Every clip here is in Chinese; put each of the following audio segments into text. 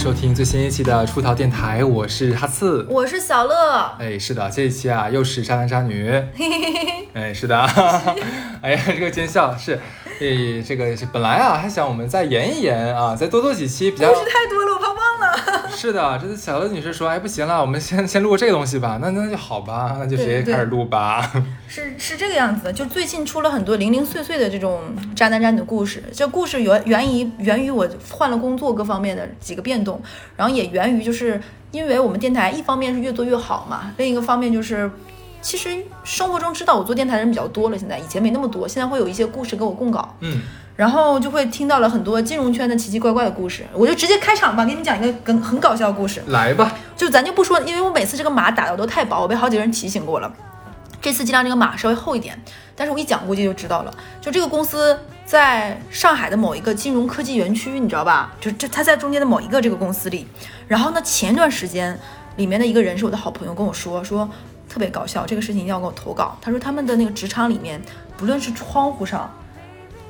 收听最新一期的出逃电台，我是哈刺，我是小乐。哎，是的，这一期啊又是渣男渣女，哎，是的，哎呀，这个奸笑是，哎，这个是本来啊还想我们再延一延啊，再多做几期比较，故事太多了。是的，这次小刘女士说，哎，不行了，我们先先录这个东西吧，那那就好吧，那就直接开始录吧。是是这个样子的，就最近出了很多零零碎碎的这种渣男渣女的故事，这故事源源于源于我换了工作各方面的几个变动，然后也源于就是因为我们电台一方面是越做越好嘛，另一个方面就是其实生活中知道我做电台的人比较多了，现在以前没那么多，现在会有一些故事给我供稿，嗯，然后就会听到了很多金融圈的奇奇怪怪的故事，我就直接开场吧，给你们讲一个很很搞笑的故事。来吧，就咱就不说，因为我每次这个码打的都太薄，我被好几个人提醒过了。这次尽量这个码稍微厚一点，但是我一讲估计就知道了。就这个公司在上海的某一个金融科技园区，你知道吧？就这它在中间的某一个这个公司里。然后呢，前段时间里面的一个人是我的好朋友跟我说，说特别搞笑，这个事情一定要给我投稿。他说他们的那个职场里面，不论是窗户上、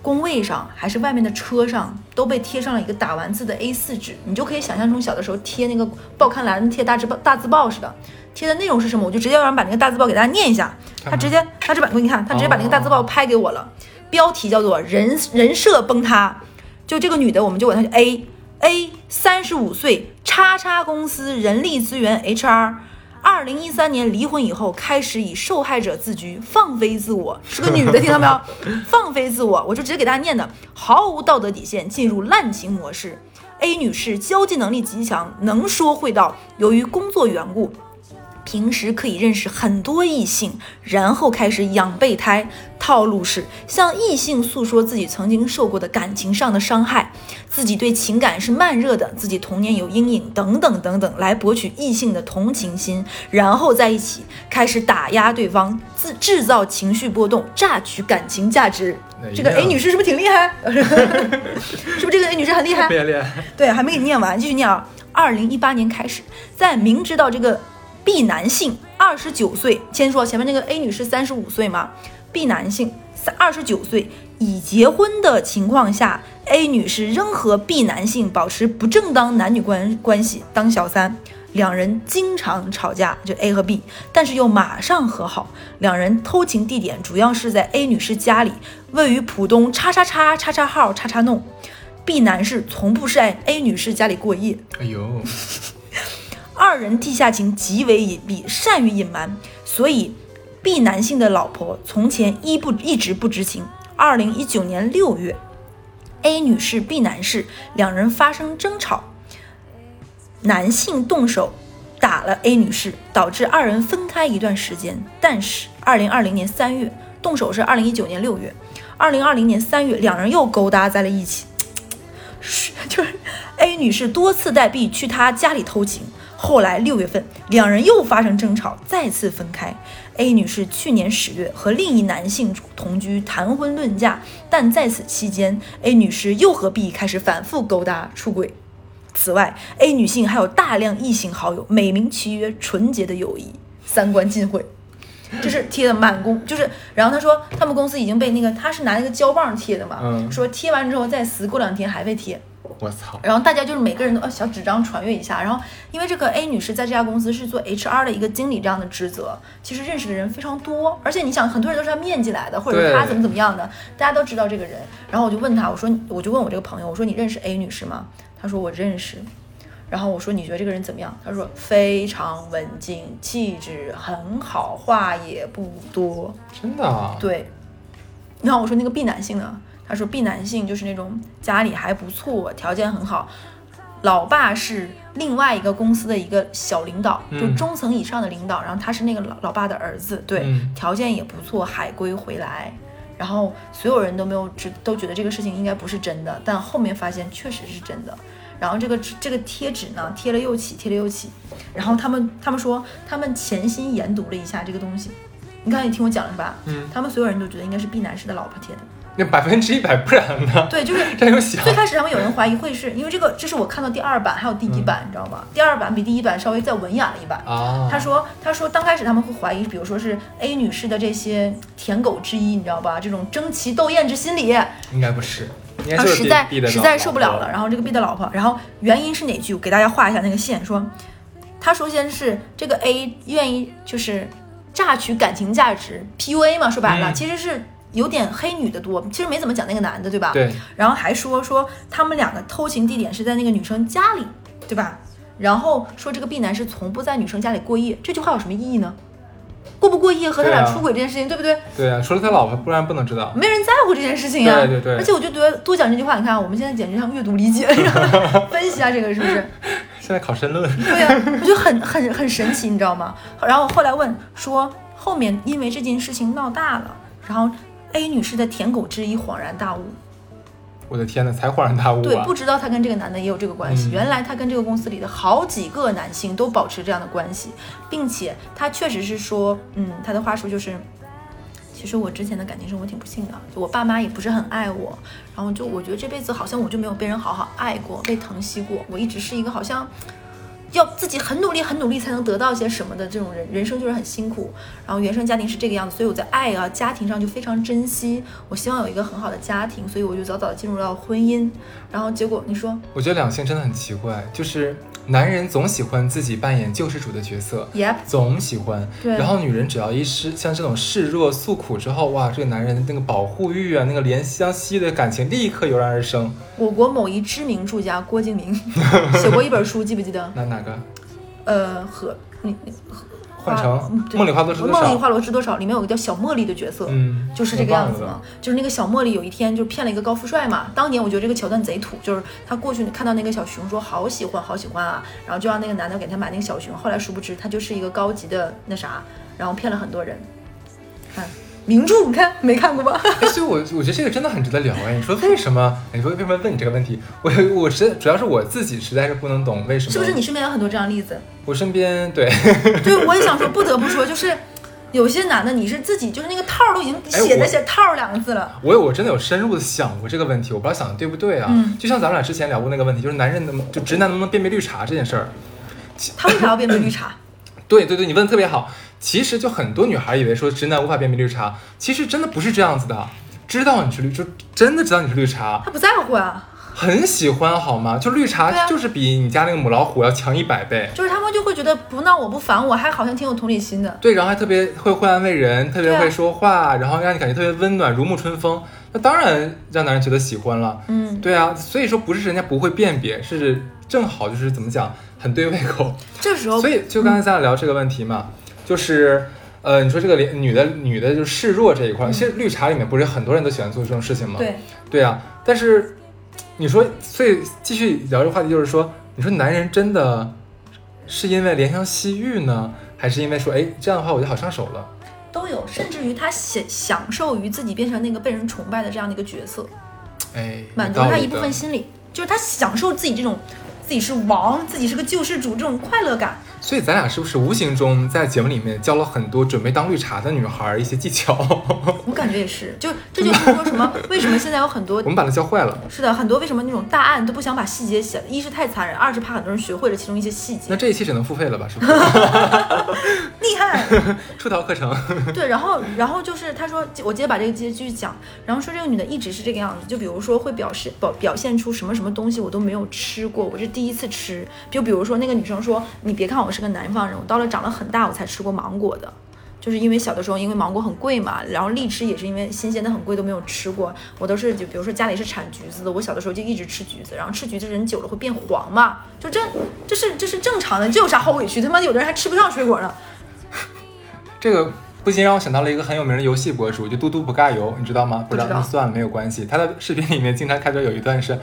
工位上，还是外面的车上，都被贴上了一个打完字的 A4 纸。你就可以想象从小的时候贴那个报刊栏贴大字报大字报似的。贴的内容是什么？我就直接让人把那个大字报给大家念一下。他直接，他这把给你看，他直接把那个大字报拍给我了。标题叫做“人人设崩塌”。就这个女的，我们就管她叫 A A，三十五岁，叉叉公司人力资源 HR。二零一三年离婚以后，开始以受害者自居，放飞自我，是个女的，听到没有？放飞自我，我就直接给大家念的，毫无道德底线，进入滥情模式。A 女士交际能力极强，能说会道，由于工作缘故。平时可以认识很多异性，然后开始养备胎。套路是向异性诉说自己曾经受过的感情上的伤害，自己对情感是慢热的，自己童年有阴影等等等等，来博取异性的同情心，然后在一起开始打压对方，自制造情绪波动，榨取感情价值。这个 A 女士是不是挺厉害？是不是这个 A 女士很厉害？对，还没给你念完，继续念啊。二零一八年开始，在明知道这个。B 男性二十九岁，先说前面那个 A 女士三十五岁嘛。B 男性三二十九岁已结婚的情况下，A 女士仍和 B 男性保持不正当男女关关系，当小三。两人经常吵架，就 A 和 B，但是又马上和好。两人偷情地点主要是在 A 女士家里，位于浦东叉叉叉叉叉号叉叉弄。B 男士从不是在 A 女士家里过夜。哎呦。二人地下情极为隐蔽，善于隐瞒，所以 B 男性的老婆从前一不一直不知情。二零一九年六月，A 女士、B 男士两人发生争吵，男性动手打了 A 女士，导致二人分开一段时间。但是二零二零年三月，动手是二零一九年六月，二零二零年三月，两人又勾搭在了一起。是，就是 A 女士多次带 B 去她家里偷情。后来六月份，两人又发生争吵，再次分开。A 女士去年十月和另一男性同居，谈婚论嫁，但在此期间，A 女士又和 B 开始反复勾搭、出轨。此外，A 女性还有大量异性好友，美名其曰纯洁的友谊，三观尽毁。就是贴的满公，就是，然后他说他们公司已经被那个，他是拿那个胶棒贴的嘛，说贴完之后再撕，过两天还会贴。我操！然后大家就是每个人都呃小纸张传阅一下，然后因为这个 A 女士在这家公司是做 HR 的一个经理这样的职责，其实认识的人非常多，而且你想很多人都是她面进来的，或者是她怎么怎么样的，大家都知道这个人。然后我就问他，我说我就问我这个朋友，我说你认识 A 女士吗？他说我认识。然后我说你觉得这个人怎么样？他说非常文静，气质很好，话也不多。真的啊？对。然后我说那个 B 男性呢？他说：“B 男性就是那种家里还不错，条件很好，老爸是另外一个公司的一个小领导，就中层以上的领导。然后他是那个老老爸的儿子，对，条件也不错，海归回来。然后所有人都没有知，都觉得这个事情应该不是真的，但后面发现确实是真的。然后这个这个贴纸呢，贴了又起，贴了又起。然后他们他们说，他们潜心研读了一下这个东西。你刚才你听我讲了是吧？嗯，他们所有人都觉得应该是 B 男士的老婆贴的。”那百分之一百不然呢？对，就是 这样想。最开始他们有人怀疑会是因为这个，这是我看到第二版还有第一版，你知道吗？第二版比第一版稍微再文雅了一版。啊。他说，他说，刚开始他们会怀疑，比如说是 A 女士的这些舔狗之一，你知道吧？这种争奇斗艳之心理。应该不是。应该就是然后实在实在受不了了，。然后这个 B 的老婆，然后原因是哪句？我给大家画一下那个线，说他首先是这个 A 愿意就是榨取感情价值，PUA 嘛，说白了、嗯其实是有点黑女的多，其实没怎么讲那个男的，对吧？。对，然后还说说他们两个偷情地点是在那个女生家里，对吧？然后说这个 B 男是从不在女生家里过夜，这句话有什么意义呢？过不过夜和他俩出轨这件事情，对不对？对啊，除了他老婆，不然不能知道。没人在乎这件事情呀、对对对而且我就觉得多讲这句话，你看啊我们现在简直像阅读理解，分析一下这个是不是？现在考申论，对呀、我觉得很很很神奇，你知道吗？然后后来问说，后面因为这件事情闹大了，然后 A 女士的舔狗之一恍然大悟，我的天呐，才恍然大悟对，啊不！知道她跟这个男的也有这个关系。嗯原来她跟这个公司里的好几个男性都保持这样的关系，并且她确实是说，嗯，她的话术就是。其实我之前的感情生活挺不幸的，就我爸妈也不是很爱我，然后就我觉得这辈子好像我就没有被人好好爱过，被疼惜过。我一直是一个好像要自己很努力、很努力才能得到些什么的这种人，人生就是很辛苦。然后原生家庭是这个样子，所以我在爱啊、家庭上就非常珍惜。我希望有一个很好的家庭，所以我就早早的进入到婚姻。然后结果你说我觉得两性真的很奇怪，就是男人总喜欢自己扮演救世主的角色，，Yep，总喜欢。对然后女人只要一示像这种示弱诉苦之后，哇，这个男人的那个保护欲啊，那个怜香惜玉的感情立刻油然而生。我国某一知名作家郭敬明 写过一本书，记不记得？那哪个？呃，和你你换嗯成对梦里花落知多少？梦里花落知多少里面有个叫小茉莉的角色，嗯，就是这个样子我忘了嘛。就是那个小茉莉有一天就骗了一个高富帅嘛。当年我觉得这个桥段贼土，就是他过去看到那个小熊说好喜欢好喜欢啊，然后就让那个男的给他买那个小熊。后来殊不知他就是一个高级的那啥，然后骗了很多人。看名著，你看没看过吧？哎，所以我我觉得这个真的很值得聊哎。你说为什么？你说为什么问你这个问题？我我实主要是我自己实在是不能懂为什么。是不是你身边有很多这样的例子？我身边对，对，我也想说，不得不说，就是有些男的，你是自己就是那个套儿都已经写在写套儿两个字了。我有我真的有深入的想过这个问题，我不知道想的对不对啊。嗯就像咱们俩之前聊过那个问题，就是男人能不就直男能不能辨别绿茶这件事儿。他为啥要辨别绿茶？对对对，你问的特别好。其实就很多女孩以为说直男无法辨别绿茶，其实真的不是这样子的。知道你是绿，就真的知道你是绿茶，他不在乎啊，很喜欢好吗？就绿茶就是比你家那个母老虎要强一百倍。就是他们就会觉得不闹我不烦我，还好像挺有同理心的。对，然后还特别会会安慰人，特别会说话，然后让你感觉特别温暖，如沐春风。那当然让男人觉得喜欢了。嗯，对啊，所以说不是人家不会辨别，是正好就是怎么讲，很对胃口。这时候所以就刚才咱俩聊这个问题嘛，就是呃，你说这个连女的女的就示弱这一块，其实绿茶里面不是很多人都喜欢做这种事情吗？对，对啊，但是你说，所以继续聊这个话题，就是说，你说男人真的是因为怜香惜玉呢，还是因为说，哎，这样的话我就好上手了？都有，甚至于他享享受于自己变成那个被人崇拜的这样的一个角色，哎，满足他一部分心理，就是他享受自己这种自己是王，自己是个救世主这种快乐感。所以咱俩是不是无形中在节目里面教了很多准备当绿茶的女孩儿一些技巧？我感觉也是，就这就是说什么？为什么现在有很多 我们把它教坏了。是的，很多为什么那种大案都不想把细节写了？一是太残忍，二是怕很多人学会了其中一些细节那。这一期只能付费了吧？是不是？厉害，出逃课程。对，然后然后就是他说，我接着把这个接继续讲，然后说这个女的一直是这个样子，就比如说会表示表表现出什么什么东西我都没有吃过，我是第一次吃。就比如说那个女生说，你别看我是个南方人，我到了长了很大我才吃过芒果的。就是因为小的时候，因为芒果很贵嘛，然后荔枝也是因为新鲜的很贵，都没有吃过。我都是就比如说家里是产橘子的，我小的时候就一直吃橘子，然后吃橘子人久了会变黄嘛，就这这是这是正常的，这有啥好委屈？他妈有的人还吃不上水果呢。这个不禁让我想到了一个很有名的游戏博主，就嘟嘟不尬游，你知道吗？不知道那算了，没有关系。他的视频里面经常开头有一段是。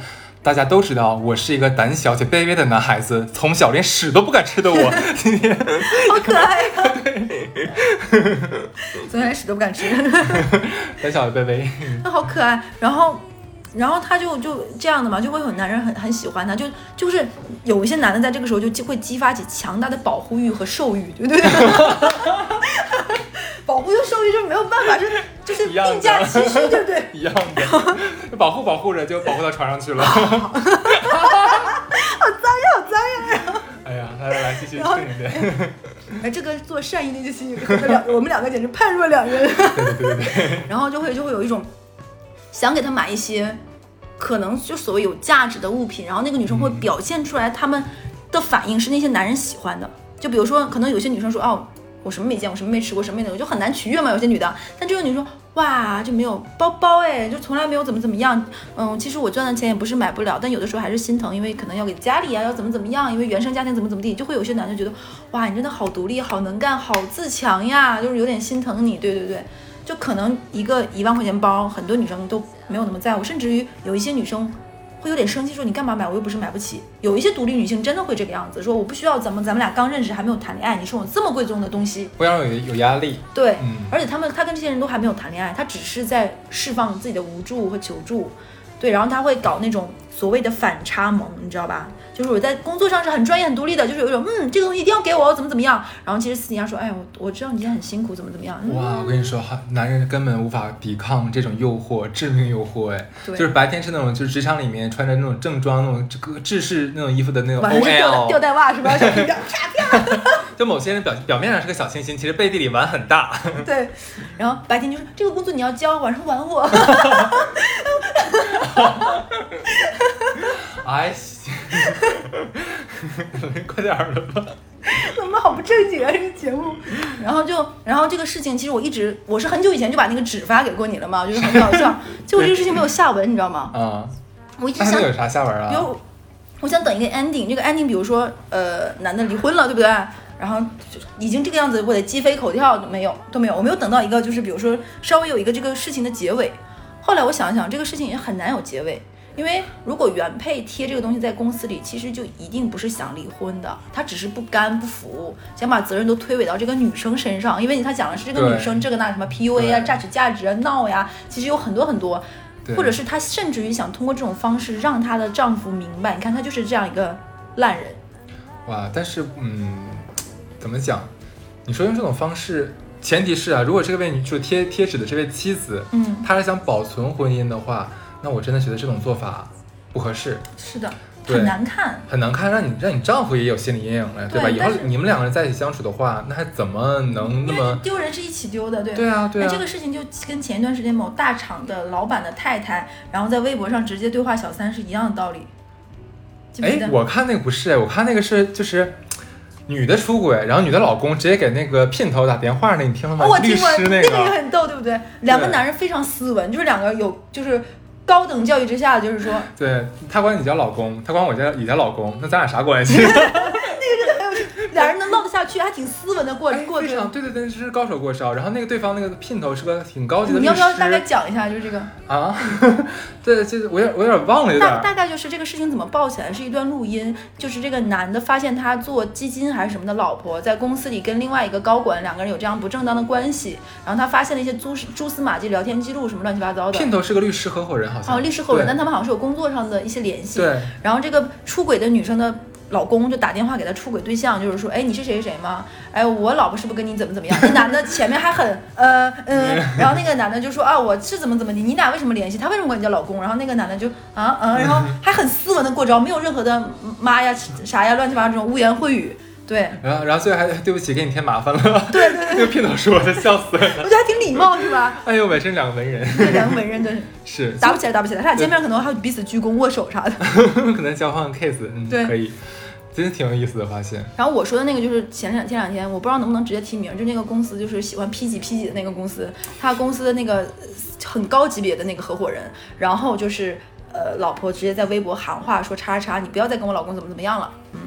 大家都知道我是一个胆小且卑微的男孩子，从小连屎都不敢吃的我，今 天好可爱呀、从小连屎都不敢吃，胆小的卑微。那好可爱。然后，然后他就就这样的嘛，就会有男人很很喜欢他，就就是有一些男的在这个时候就就会激发起强大的保护欲和兽欲，对不对？保护又、兽欲就没有办法，就是就是并驾齐驱，对不对？一样的，保护保护着就保护到床上去了。好脏呀，好脏呀！哎呀，来来来，继续然后正一点。哎，这个做善意的就行，我们两我们两个简直判若两人。对对对，然后就会就会有一种想给他买一些可能就所谓有价值的物品，然后那个女生会表现出来，她们的反应是那些男人喜欢的。就比如说，可能有些女生说，哦，我什么没见过，什么没吃过，什么没有，就很难取悦嘛。有些女的，但这个女生，哇，就没有包包哎，就从来没有怎么怎么样。嗯，其实我赚的钱也不是买不了，但有的时候还是心疼，因为可能要给家里啊，要怎么怎么样，因为原生家庭怎么怎么地，就会有些男的觉得，哇，你真的好独立，好能干，好自强呀，就是有点心疼你。对对对，就可能一个一万块钱包，很多女生都没有那么在乎，甚至于有一些女生。会有点生气，说你干嘛买？我又不是买不起。有一些独立女性真的会这个样子，说我不需要，咱们咱们俩刚认识还没有谈恋爱，你送我这么贵重的东西，不要有有压力。对，而且他们他跟这些人都还没有谈恋爱，他只是在释放自己的无助和求助。对，然后他会搞那种所谓的反差萌，你知道吧？就是我在工作上是很专业、很独立的，就是有一种嗯，这个东西一定要给我，怎么怎么样。然后其实私底下说，哎，我我知道你今天很辛苦，怎么怎么样。哇，我跟你说，哈，男人根本无法抵抗这种诱惑，致命诱惑，哎，就是白天是那种就是职场里面穿着那种正装、那种这个制式那种衣服的那种 OL，吊带袜是吧？小平票，就某些人表表面上是个小清新，其实背地里玩很大。对，然后白天就说这个工作你要交，晚上玩我。哎，快点儿了吧！怎么好不正经啊这个节目？然后就，然后这个事情，其实我一直，我是很久以前就把那个纸发给过你了嘛，就是很搞笑。结果这个事情没有下文，你知道吗？啊。我一直想有啥下文啊？比如，我想等一个 ending，这个 ending，比如说，呃，男的离婚了，对不对？然后就已经这个样子，我得鸡飞狗跳都没有都没有，我没有等到一个就是比如说稍微有一个这个事情的结尾。后来我想想，这个事情也很难有结尾，因为如果原配贴这个东西在公司里，其实就一定不是想离婚的，他只是不甘不服，想把责任都推诿到这个女生身上，因为他讲的是这个女生这个那什么 PUA 啊、榨取价值啊、闹呀，其实有很多很多，或者是她甚至于想通过这种方式让她的丈夫明白，你看她就是这样一个烂人。哇，但是嗯，怎么讲？你说用这种方式。前提是啊，如果这个位就贴贴纸的这位妻子，嗯，她是想保存婚姻的话，那我真的觉得这种做法不合适。是的，很难看，很难看，让你让你丈夫也有心理阴影了，对吧？以后你们两个人在一起相处的话，那还怎么能那么丢人是一起丢的，对对啊，对啊。这个事情就跟前一段时间某大厂的老板的太太，然后在微博上直接对话小三是一样的道理。哎，我看那个不是，我看那个是就是。女的出轨，然后女的老公直接给那个姘头打电话，那你听了吗？我听过，那个也很逗，对不对？两个男人非常斯文，就是两个有就是高等教育之下，就是说，对他管你叫老公，他管我叫你叫老公，那咱俩啥关系？俩人能闹得下去，还挺斯文的过过非常对对对，这是高手过招。然后那个对方那个姘头是个挺高级的你要不要大概讲一下？就是这个啊？对，就是我有我有点忘了，有点。大概就是这个事情怎么爆起来？是一段录音，就是这个男的发现他做基金还是什么的老婆在公司里跟另外一个高管两个人有这样不正当的关系，然后他发现了一些蛛蛛丝马迹、聊天记录什么乱七八糟的。姘头是个律师合伙人，好像哦，律师合伙人，但他们好像是有工作上的一些联系。对，然后这个出轨的女生的。老公就打电话给他出轨对象，就是说，哎，你是谁谁吗？哎，我老婆是不是跟你怎么怎么样？那男的 前面还很呃嗯，然后那个男的就说啊，我是怎么怎么的，你俩为什么联系？他为什么管你叫老公？然后那个男的就啊嗯，然后还很斯文的过招，没有任何的妈呀啥呀乱七八糟这种污言秽语。对，然后然后最后还对不起，给你添麻烦了。对对对，那个片头说的，笑死了。我觉得还挺礼貌，是吧？哎呦喂，真两个文人。两个文人真 是打不起来，打不起来。他俩见面可能还彼此鞠躬握手啥的。可能交换 case，嗯，对可以。真的挺有意思的发现。然后我说的那个就是前两前两天，我不知道能不能直接提名，就那个公司就是喜欢 P 几 P 几的那个公司，他公司的那个很高级别的那个合伙人，然后就是呃老婆直接在微博喊话说叉叉叉，你不要再跟我老公怎么怎么样了，嗯，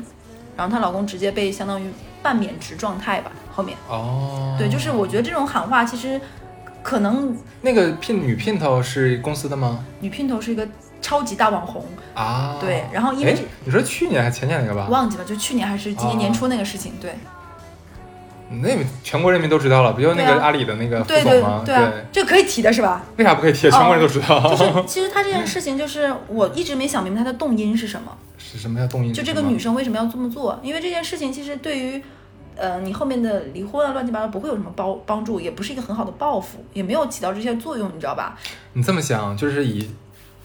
然后她老公直接被相当于半免职状态吧，后面哦，对，就是我觉得这种喊话其实可能那个聘女姘头是公司的吗？女姘头是一个。超级大网红啊，对，然后因为你说去年还是前年那个吧，忘记了，就去年还是今年年初那个事情，对。那全国人民都知道了，不就那个阿里的那个副总吗？对，这可以提的是吧？为啥不可以提？全国人都知道。就是其实他这件 事情，就是我一直没想明白他的动因是什么。是什么叫动因？就这个女生为什么要这么做？因为这件事情其实对于，呃，你后面的离婚啊，乱七八糟不会有什么帮帮助，也不是一个很好的报复，也没有起到这些作用，你知道吧？你这么想，就是以。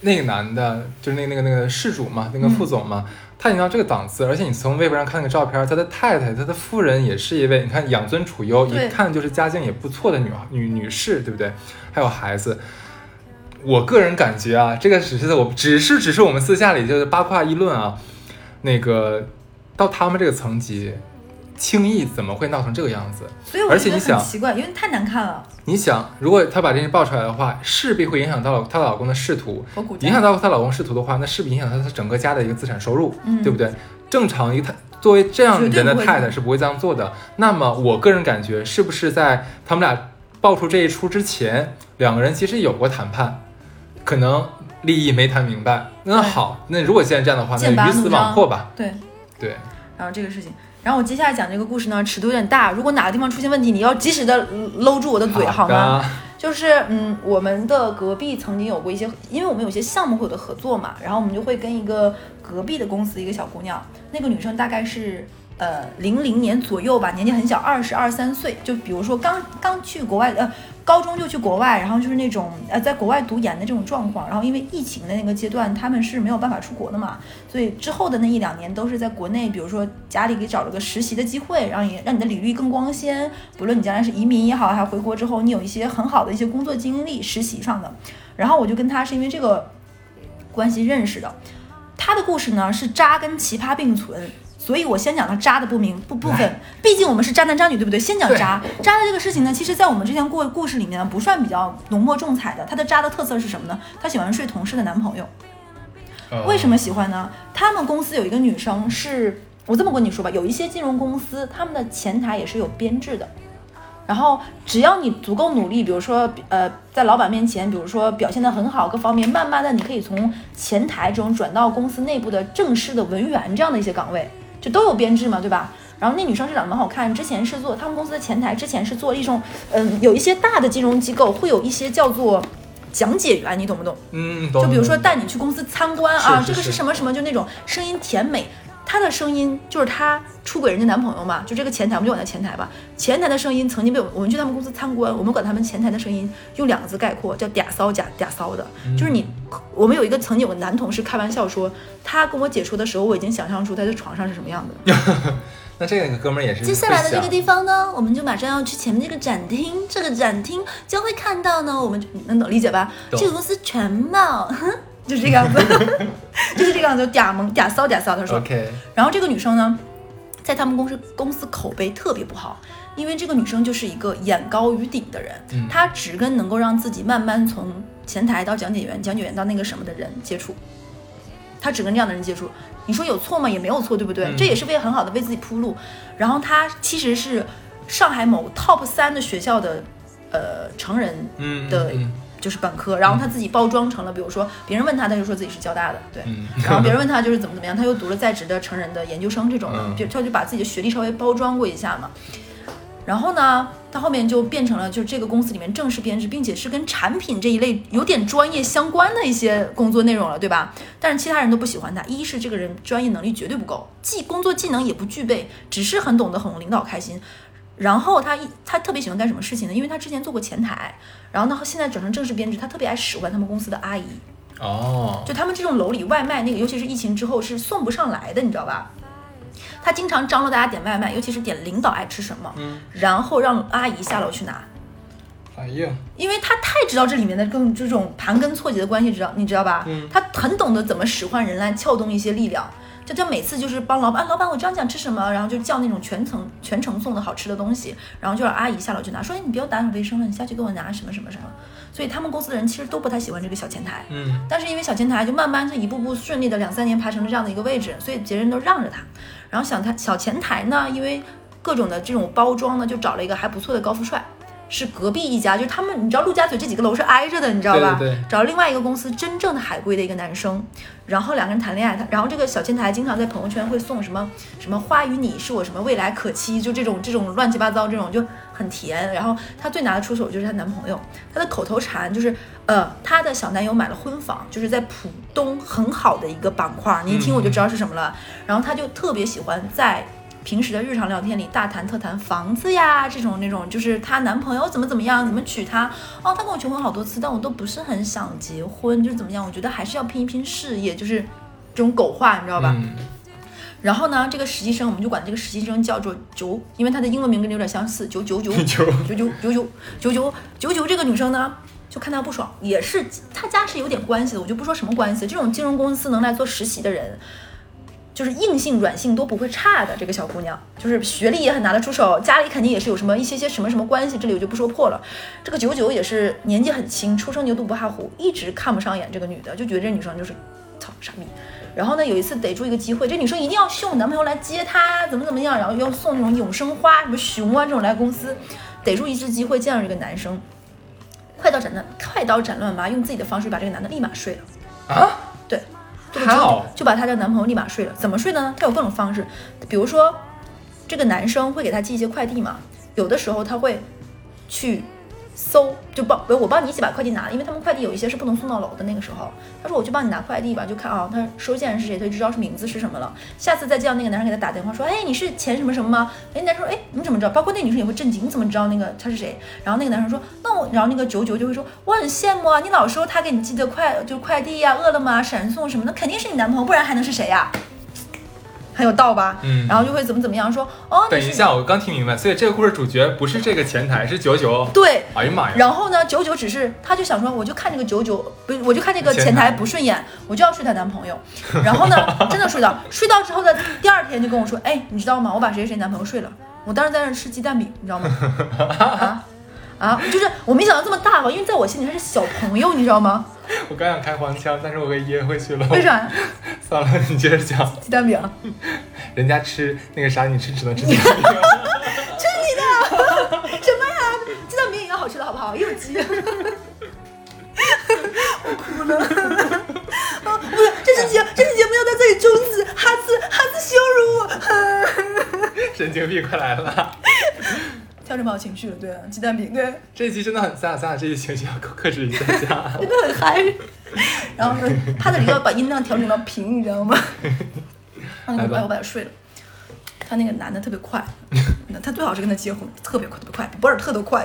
那个男的，就是那个那个那个事主嘛，那个副总嘛，他已经到这个档次，而且你从微博上看那个照片，他的太太，他的夫人也是一位，你看养尊处优，一看就是家境也不错的女女女士，对不对？还有孩子，我个人感觉啊，这个只是我只是只是我们私下里就是八卦议论啊，那个到他们这个层级，轻易怎么会闹成这个样子？所以我觉得而且你想很奇怪，因为太难看了。你想，如果她把这件事爆出来的话，势必会影响到她老公的仕途，影响到她老公仕途的话，那势必影响到她整个家的一个资产收入，嗯对不对？正常一个太作为这样人的太太是不会这样做的。那么我个人感觉，是不是在他们俩爆出这一出之前，两个人其实有过谈判，可能利益没谈明白。那好，那如果现在这样的话，那鱼死网破吧。对，对，然后这个事情，然后我接下来讲这个故事呢，尺度有点大，如果哪个地方出现问题，你要及时的搂住我的嘴，好吗？就是嗯，我们的隔壁曾经有过一些，因为我们有些项目会有的合作嘛，然后我们就会跟一个隔壁的公司一个小姑娘，那个女生大概是呃零零年左右吧，年纪很小，二十二三岁，就比如说刚刚去国外呃高中就去国外，然后就是那种呃在国外读研的这种状况，然后因为疫情的那个阶段，他们是没有办法出国的嘛，所以之后的那一两年都是在国内，比如说家里给找了个实习的机会，让你让你的履历更光鲜，不论你将来是移民也好，还是回国之后，你有一些很好的一些工作经历，实习上的。然后我就跟他是因为这个关系认识的。他的故事呢是渣跟奇葩并存，所以我先讲他渣的不明不部分。毕竟我们是渣男渣女，对不对？先讲渣。渣的这个事情呢，其实在我们之前过故事里面呢，不算比较浓墨重彩的。他的渣的特色是什么呢？他喜欢睡同事的男朋友。呃为什么喜欢呢？他们公司有一个女生是，我这么跟你说吧，有一些金融公司他们的前台也是有编制的，然后只要你足够努力，比如说呃，在老板面前，比如说表现得很好，各方面，慢慢的你可以从前台这种转到公司内部的正式的文员这样的一些岗位，就都有编制嘛，对吧？然后那女生是长得蛮好看，之前是做他们公司的前台，之前是做一种，嗯，有一些大的金融机构会有一些叫做讲解员，你懂不懂？嗯，懂就比如说带你去公司参观啊，这个是什么什么，就那种声音甜美。她的声音就是她出轨人家男朋友嘛，就这个前台，我们就管他前台吧。前台的声音曾经被我我们去他们公司参观，我们管他们前台的声音用两个字概括，叫嗲骚假嗲骚的。就是你，我们有一个曾经有个男同事开玩笑说，他跟我解说的时候，我已经想象出他在床上是什么样的。那这个哥们儿也是接下来的这个地方呢，我们就马上要去前面这个展厅，这个展厅将会看到呢，我们能懂理解吧？这个公司全貌，哼，就是这个样子，就是这个样子，嗲萌嗲骚嗲骚。他说，OK，然后这个女生呢，在他们公司公司口碑特别不好，因为这个女生就是一个眼高于顶的人，嗯她只跟能够让自己慢慢从前台到讲解员，讲解员到那个什么的人接触，她只跟这样的人接触。你说有错吗？也没有错，对不对？嗯这也是为很好的为自己铺路。然后她其实是上海某 top 三的学校的呃成人嗯的嗯就是本科，然后他自己包装成了，比如说别人问他，他就说自己是交大的，对。嗯，然后别人问他就是怎么怎么样，他又读了在职的成人的研究生这种的，嗯就他就把自己的学历稍微包装过一下嘛。然后呢，他后面就变成了就是这个公司里面正式编制，并且是跟产品这一类有点专业相关的一些工作内容了，对吧？但是其他人都不喜欢他，一是这个人专业能力绝对不够，技工作技能也不具备，只是很懂得哄领导开心。然后他一他特别喜欢干什么事情呢？因为他之前做过前台，然后呢现在转成正式编制，他特别爱使唤他们公司的阿姨。哦，就他们这种楼里外卖那个，尤其是疫情之后是送不上来的，你知道吧？他经常张罗大家点外卖，尤其是点领导爱吃什么，嗯，然后让阿姨下楼去拿，哎呀，因为他太知道这里面的更这种盘根错节的关系，知道你知道吧？嗯他很懂得怎么使唤人来撬动一些力量。就他每次就是帮老板，啊老板我这样想吃什么，然后就叫那种全程全程送的好吃的东西，然后就让阿姨下楼去拿，说哎你不要打扫卫生了，你下去给我拿什么什么什么。所以他们公司的人其实都不太喜欢这个小前台。嗯但是因为小前台就慢慢就一步步顺利的两三年爬成了这样的一个位置，所以别人都让着他。然后小台小前台呢，因为各种的这种包装呢，就找了一个还不错的高富帅，是隔壁一家，就是他们你知道陆家嘴这几个楼是挨着的，你知道吧？对对对找另外一个公司真正的海归的一个男生，然后两个人谈恋爱，他然后这个小前台经常在朋友圈会送什么什么花与你是我什么未来可期，就这种这种乱七八糟这种就很甜。然后她最拿得出手就是她男朋友，她的口头禅就是呃，她的小男友买了婚房，就是在浦东很好的一个板块，你一听我就知道是什么了。然后她就特别喜欢在。平时的日常聊天里大谈特谈房子呀，这种那种，就是她男朋友怎么怎么样，怎么娶她哦，她跟我求婚好多次，但我都不是很想结婚，就是怎么样？我觉得还是要拼一拼事业，就是这种狗话，你知道吧？嗯然后呢，这个实习生我们就管这个实习生叫做九，因为他的英文名跟你有点相似，九九九 就九九九九九九九九这个女生呢，就看他不爽，也是他家是有点关系的，我就不说什么关系。这种金融公司能来做实习的人，就是硬性软性都不会差的。这个小姑娘就是学历也很拿得出手，家里肯定也是有什么一些些什么什么关系，这里我就不说破了。这个九九也是年纪很轻，初生牛犊不怕虎，一直看不上眼这个女的，就觉得这女生就是操傻逼。然后呢，有一次逮住一个机会，这女生一定要秀男朋友来接她，怎么怎么样，然后要送那种永生花，什么熊啊这种来公司，逮住一次机会见到这个男生。快刀斩乱，快刀斩乱麻，用自己的方式把这个男的立马睡了。啊？对，就好就把她的男朋友立马睡了。怎么睡呢？她有各种方式，比如说，这个男生会给她寄一些快递嘛，有的时候他会去搜，就帮我帮你一起把快递拿了，因为他们快递有一些是不能送到楼的。那个时候，他说我去帮你拿快递吧，就看啊，他收件人是谁，他就知道是名字是什么了。下次再见到那个男生给他打电话说，哎，你是前什么什么吗？哎，男生说，哎，你怎么知道？包括那女生也会震惊，你怎么知道那个他是谁？然后那个男生说，那我，然后那个九九就会说，我很羡慕啊，你老说他给你寄的快就快递呀、饿了么、闪送什么的，肯定是你男朋友，不然还能是谁呀、很有道吧？嗯然后就会怎么怎么样说，哦，等一下，我刚听明白，所以这个故事主角不是这个前台，是九九。对。哎呀妈呀！然后呢，九九只是，他就想说，我就看这个九九，不是，我就看这个前台不顺眼，我就要睡她男朋友。然后呢，真的睡到，睡到之后的第二天就跟我说，哎，你知道吗？我把谁谁谁男朋友睡了。我当时在那吃鸡蛋饼，你知道吗？啊啊，就是我没想到这么大方，因为在我心里他是小朋友，你知道吗？我刚想开黄腔，但是我给噎回去了。为？啥呀？算了，你接着讲。鸡蛋饼，人家吃那个啥，你吃只能吃鸡蛋饼。吃你的什么呀？鸡蛋饼也要好吃的好不好？又有鸡。我哭了。啊，不是，这期节这期节目要在这里终止，哈斯哈斯羞辱我。神经病，快来了！调整不好情绪了，对啊，鸡蛋饼，对，这一期真的很，咱俩咱俩这一期情绪要克制一下下。真的很嗨。然后呢，他这里要把音量调整到平，你知道吗？然后那个来吧把我把他睡了。他那个男的特别快，他最好是跟他结婚，特别快，特别快，比博尔特都快。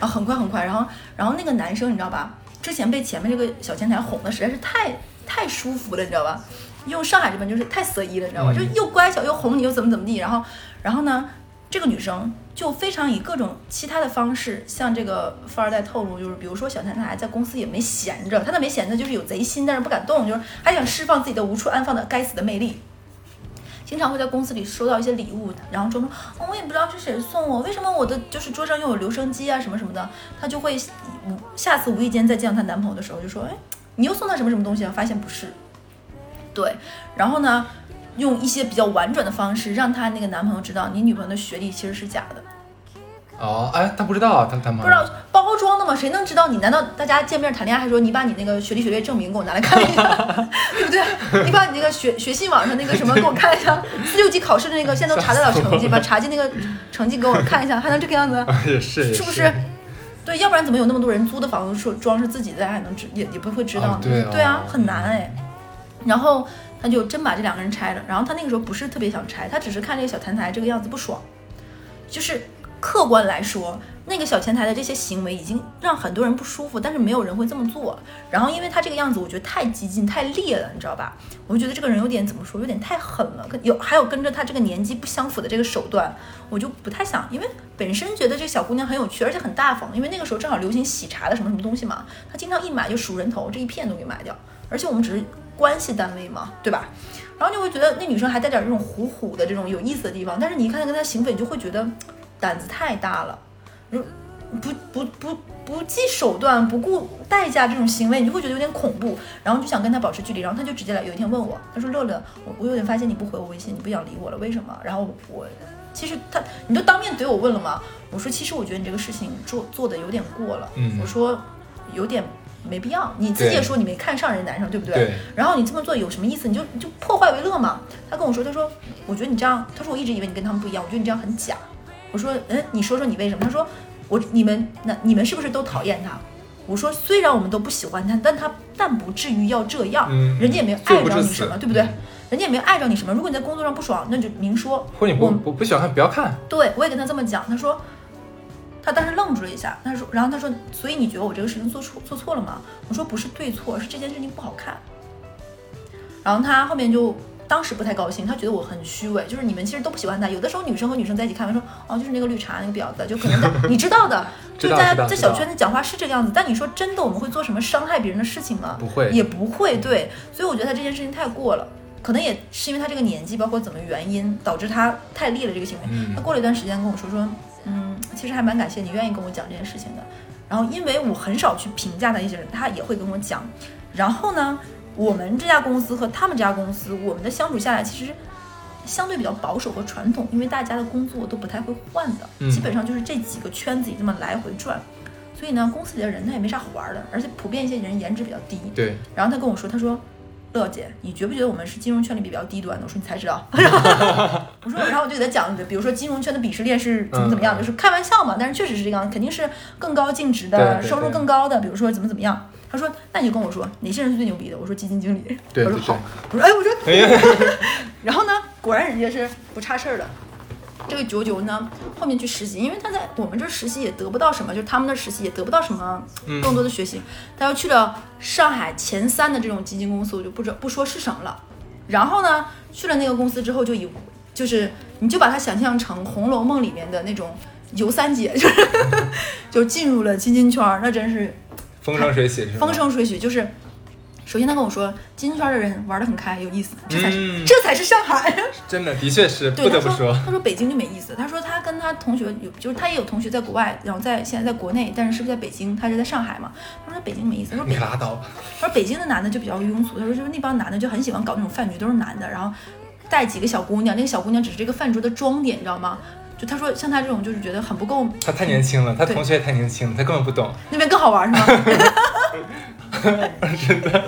然后很快很快，然后然后那个男生你知道吧？之前被前面这个小前台哄的实在是太太舒服了，你知道吧？用上海这边就是太色一了，你知道吧？就又乖巧又哄你又怎么怎么地，然后然后呢，这个女生就非常以各种其他的方式向这个富二代透露，就是比如说小前台在公司也没闲着，她那没闲着就是有贼心，但是不敢动，就是还想释放自己的无处安放的该死的魅力。经常会在公司里收到一些礼物，然后装说、哦，我也不知道是谁送我，为什么我的就是桌上又有留声机啊什么什么的，她就会无下次无意间再见到她男朋友的时候就说，哎，你又送他什么什么东西啊？发现不是，对，然后呢，用一些比较婉转的方式让她那个男朋友知道你女朋友的学历其实是假的，哦，哎，他不知道啊，他他妈不知道包装的吗？谁能知道你？难道大家见面谈恋爱还说你把你那个学历学位证明给我拿来看一下，对不对？你把你那个学学信网上那个什么给我看一下，四六级考试的那个现在都查得了成绩，把查进那个成绩给我看一下，还能这个样子？也是，是不是？对，要不然怎么有那么多人租的房子说装是自己的，还能知也也不会知道对哦啊，很难哎。然后那就真把这两个人拆了，然后他那个时候不是特别想拆，他只是看这个小前台这个样子不爽，就是客观来说，那个小前台的这些行为已经让很多人不舒服，但是没有人会这么做。然后因为他这个样子，我觉得太激进、太烈了，你知道吧？我就觉得这个人有点怎么说，有点太狠了。跟有还有跟着他这个年纪不相符的这个手段，我就不太想，因为本身觉得这小姑娘很有趣，而且很大方。因为那个时候正好流行喜茶的什么什么东西嘛，她经常一买就数人头，这一片都给买掉。而且我们只是关系单位嘛，对吧？然后就会觉得那女生还带点这种虎虎的这种有意思的地方，但是你一看她跟她行为，你就会觉得胆子太大了，如不不不不计手段、不顾代价这种行为，你就会觉得有点恐怖，然后就想跟她保持距离。然后她就直接来，有一天问我，她说：“乐乐，我我有点发现你不回我微信，你不想理我了，为什么？”然后我其实她你都当面怼我问了吗？我说：“其实我觉得你这个事情做做的有点过了。”嗯我说有点。没必要，你自己也说你没看上人男生，对不对？对然后你这么做有什么意思？你就你就破坏为乐嘛。他跟我说，他说，我觉得你这样，他说我一直以为你跟他们不一样，我觉得你这样很假。我说，嗯，你说说你为什么？他说，我你们那你们是不是都讨厌他？我说，虽然我们都不喜欢他，但他但不至于要这样，嗯人家也没碍着你什么，对不对嗯？人家也没有碍着你什么。如果你在工作上不爽，那就明说。或者你不我不不喜欢看，不要看。对，我也跟他这么讲。他说，他当时愣住了一下，他说，然后他说，所以你觉得我这个事情做错做错了吗？我说不是对错，是这件事情不好看。然后他后面就当时不太高兴，他觉得我很虚伪，就是你们其实都不喜欢他。有的时候女生和女生在一起开玩笑说，哦，就是那个绿茶那个婊子，就可能在 你知道的，就大家在小圈子讲话是这个样子。但你说真的，我们会做什么伤害别人的事情吗？不会也不会。对，所以我觉得他这件事情太过了。可能也是因为他这个年纪，包括怎么原因导致他太烈了这个行为。嗯他过了一段时间跟我说说，嗯，其实还蛮感谢你愿意跟我讲这件事情的。然后因为我很少去评价的一些人，他也会跟我讲。然后呢，我们这家公司和他们这家公司，我们的相处下来其实相对比较保守和传统，因为大家的工作都不太会换的，嗯基本上就是这几个圈子里这么来回转。所以呢，公司里的人他也没啥好玩的，而且普遍一些人颜值比较低。对，然后他跟我说，他说。乐姐，你觉不觉得我们是金融圈里比较低端的？我说你才知道。我说，然后我就给他讲，比如说金融圈的鄙视链是怎么怎么样，嗯就是开玩笑嘛。但是确实是这样，肯定是更高净值的，收入更高的，比如说怎么怎么样。他说，那你就跟我说哪些人是最牛逼的？我说基金经理。对对他说好。我说哎，我说 然后呢，果然人家是不差事儿的。这个九九呢，后面去实习，因为他在我们这儿实习也得不到什么，就是他们那儿实习也得不到什么嗯更多的学习，他又去了上海前三的这种基金公司，我就不知不说是什么了。然后呢，去了那个公司之后，就以就是你就把它想象成《红楼梦》里面的那种尤三姐，就是就进入了基金圈儿，那真是风生水起是？风生水起，就是。首先，他跟我说，基金圈的人玩的很开，有意思，这才是、嗯这才是上海。真的，的确是，对，不得不他说，他说北京就没意思。他说他跟他同学有，就是他也有同学在国外，然后在现在在国内，但是是不是在北京？他是在上海嘛？他说北京没意思。他说北，你拉倒吧。他说北京的男的就比较庸俗。他说就是那帮男的就很喜欢搞那种饭局，都是男的，然后带几个小姑娘，那个小姑娘只是这个饭桌的装点，你知道吗？就他说像他这种就是觉得很不够，他太年轻了，他同学也太年轻了，他根本不懂。那边更好玩是吗？真的，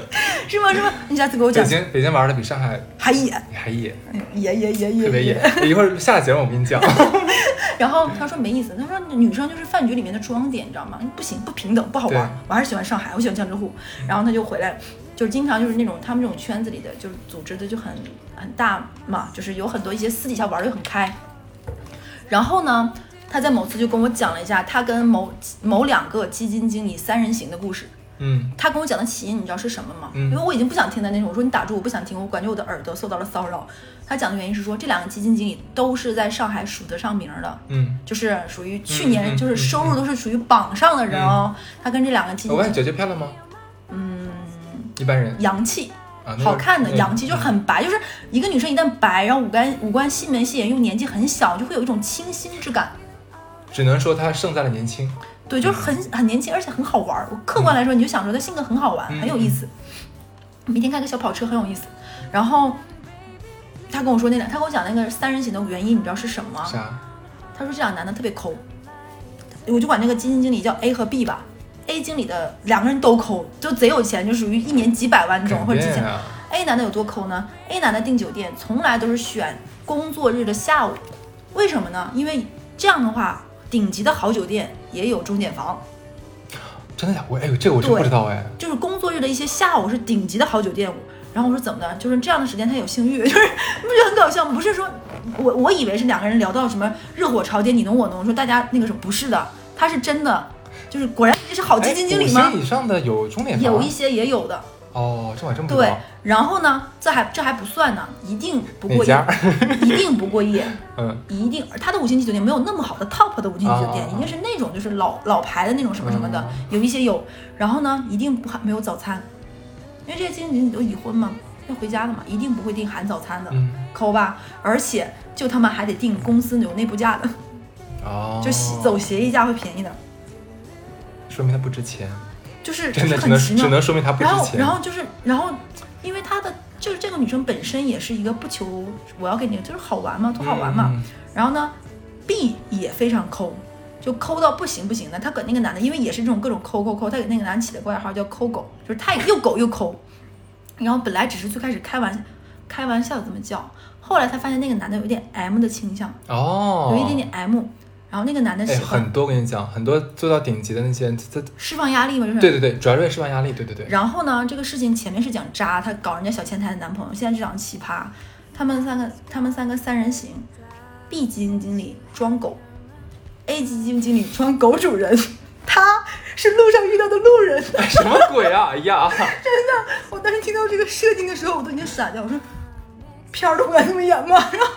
是吗？是吗？你下次给我讲，北京北京玩的比上海还野还野，野野野野特别野。一会儿下节目我跟你讲。然后他说没意思，他说女生就是饭局里面的装点，你知道吗？不行，不平等，不好玩对。我还是喜欢上海，我喜欢江浙沪。然后他就回来，就是经常就是那种他们这种圈子里的，就是组织的就很很大嘛，就是有很多一些私底下玩的又很开。然后呢，他在某次就跟我讲了一下他跟某某两个基金经理三人行的故事。嗯，他跟我讲的起因，你知道是什么吗？嗯因为我已经不想听的那种。我说你打住，我不想听，我感觉我的耳朵受到了骚扰。他讲的原因是说，这两个基金经理都是在上海数得上名儿的，嗯，就是属于去嗯年嗯就是收入都是属于榜上的人哦。他跟这两个基我问金经理，姐姐漂亮吗？嗯，一般人洋气。好看的嗯洋气，就嗯很白，就是一个女生一旦白，然后五官五官细眉细眼，又年纪很小，就会有一种清新之感。只能说她胜在了年轻。对，就是很很年轻，而且很好玩儿。我客观来说，你就想说她性格很好玩，嗯很有意思。每天开个小跑车很有意思。然后他跟我说那两，他跟我讲那个三人行的原因，你知道是什么吗？啥？他说这俩男的特别抠，我就管那个基金经理叫 A 和 B 吧。A 经理的两个人都抠，就贼有钱，就属于一年几百万那种或者几千。A 男的有多抠呢？A 男的订酒店从来都是选工作日的下午，为什么呢？因为这样的话，顶级的好酒店也有钟点房。真的假？我哎呦，这个我真不知道哎。就是工作日的一些下午是顶级的好酒店。然后我说怎么的？就是这样的时间他有性欲，就是你不觉得很搞笑吗？不是说我我以为是两个人聊到什么热火朝天你侬我侬，说大家那个什么不是的，他是真的，就是果然这是好基金经理吗哎五？星以上的有钟点房，有一些也有的，哦，这我还真不知对。。然后呢，这还这还不算呢，一定不过夜，一定不过夜，嗯，一定他的五星级酒店没有那么好的 top 的五星级酒店，啊一定是那种就是老老牌的那种什么什么的，嗯有一些有。然后呢，一定不含没有早餐，因为这些基金经理都已婚嘛，要回家的嘛，一定不会订含早餐的，嗯，抠吧。而且就他妈还得订公司有内部价的，哦，就走协议价会便宜的，说明它不值钱，就是真的只能只。能说明它不值钱然后，然后就是，然后，因为她的就是这个女生本身也是一个不求我要给你就是好玩嘛，图好玩嘛。嗯然后呢，B 也非常抠，就抠到不行不行的。他给那个男的，因为也是这种各种抠抠抠，他给那个男的起的外号叫抠狗，就是他又狗又抠。然后本来只是最开始开玩开玩笑这么叫，后来他发现那个男的有点 M 的倾向，哦，有一点点 M。然后那个男的哎，喜欢很多我跟你讲，很多做到顶级的那些，他释放压力嘛，就是对对对，主要是为释放压力，对对对。然后呢，这个事情前面是讲渣，他搞人家小前台的男朋友，现在就讲奇葩。他们三个，他们三个三人行，B 基金经理装狗，A 基金经理装狗主人，他是路上遇到的路人。哎，什么鬼啊！哎呀，真的我当时听到这个设定的时候，我都已经傻掉。我说片儿都不敢这么演吗？然后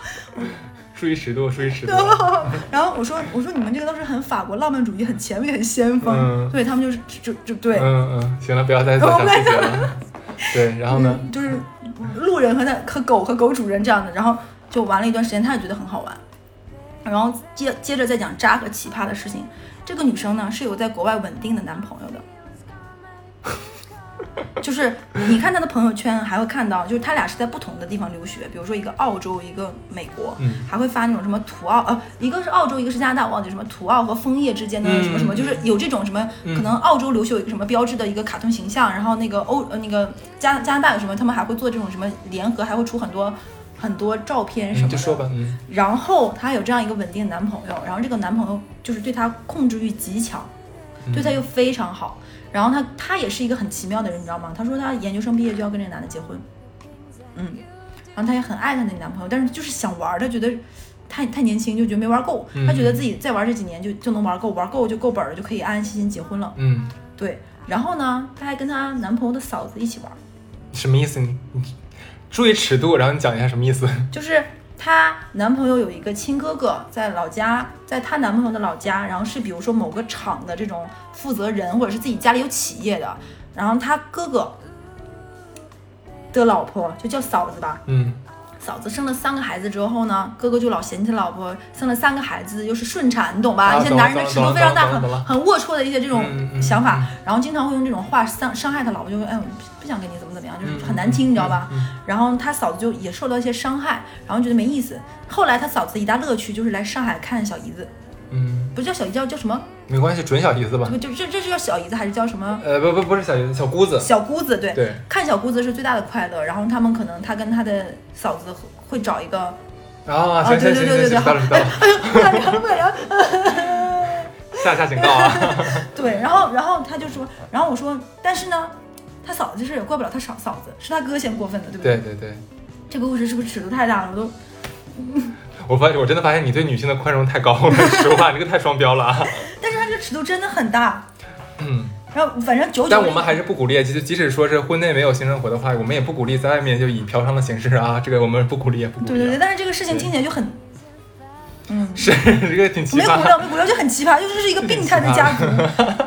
注意尺度，注意尺度。然后我说我说你们这个都是很法国浪漫主义，很前卫，很先锋。嗯对他们就是就就对，嗯嗯，行了，不要再做小细节了。对，然后呢？嗯就是路人和他和狗和狗主人这样的，然后就玩了一段时间，他也觉得很好玩。然后接接着再讲渣和奇葩的事情。这个女生呢是有在国外稳定的男朋友的，就是你看她的朋友圈还会看到，就是他俩是在不同的地方留学，比如说一个澳洲，一个美国，嗯还会发那种什么土澳，呃，一个是澳洲，一个是加拿大，我忘记什么土澳和枫叶之间的什么什么，嗯就是有这种什么，嗯可能澳洲留学有一个什么标志的一个卡通形象，然后那个欧呃那个加加拿大有什么，他们还会做这种什么联合，还会出很多很多照片什么的。你就说吧，嗯然后她有这样一个稳定的男朋友，然后这个男朋友就是对她控制欲极强，嗯对她又非常好。然后她她也是一个很奇妙的人，你知道吗？她说她研究生毕业就要跟这个男的结婚，嗯，然后她也很爱她那个男朋友，但是就是想玩儿，她觉得太太年轻，就觉得没玩够，嗯她觉得自己再玩这几年就就能玩够，玩够就够本儿了，就可以安安心心结婚了。嗯，对，然后呢，她还跟她男朋友的嫂子一起玩儿。什么意思？你你注意尺度，然后你讲一下什么意思？就是她男朋友有一个亲哥哥在老家，在她男朋友的老家，然后是比如说某个厂的这种负责人，或者是自己家里有企业的，然后他哥哥的老婆就叫嫂子吧，嗯。嫂子生了三个孩子之后呢，哥哥就老嫌弃老婆生了三个孩子又是顺产，你懂吧？啊一些男人的尺度非常大，很很龌龊的一些这种想法。嗯，然后经常会用这种话伤伤害他老婆，就会哎，我不想跟你怎么怎么样，就是嗯很难听，你知道吧？嗯然后他嫂子就也受到一些伤害，然后觉得没意思。后来他嫂子一大乐趣就是来上海看小姨子，嗯，不叫小姨叫叫什么？没关系，准小姨子吧这。个就这这是叫小姨子还是叫什么？呃，不不不是小姨子，小姑子。小姑子，对，对看小姑子是最大的快乐。然后他们可能他跟他的嫂子会找一个，啊，行对行行行，对对对对知道了知道了，不敢聊不敢聊。下下警告啊。对，然后然后他就说，然后我说，但是呢，他嫂子这事也怪不了他嫂嫂子，是他哥先过分的，对不对对对，这个故事是不是尺度太大了？我都我发现我真的发现你对女性的宽容太高了，实话，这个太双标了啊。但是他这个尺度真的很大。嗯，然后反正九九，但我们还是不鼓励，即即使说是婚内没有性生活的话，我们也不鼓励在外面就以嫖娼的形式啊，这个我们不鼓励，也不鼓励啊。对对对，但是这个事情听起来就很，嗯，是 这个挺奇葩。没骨料，没骨料就很奇葩，就是一个病态的家族，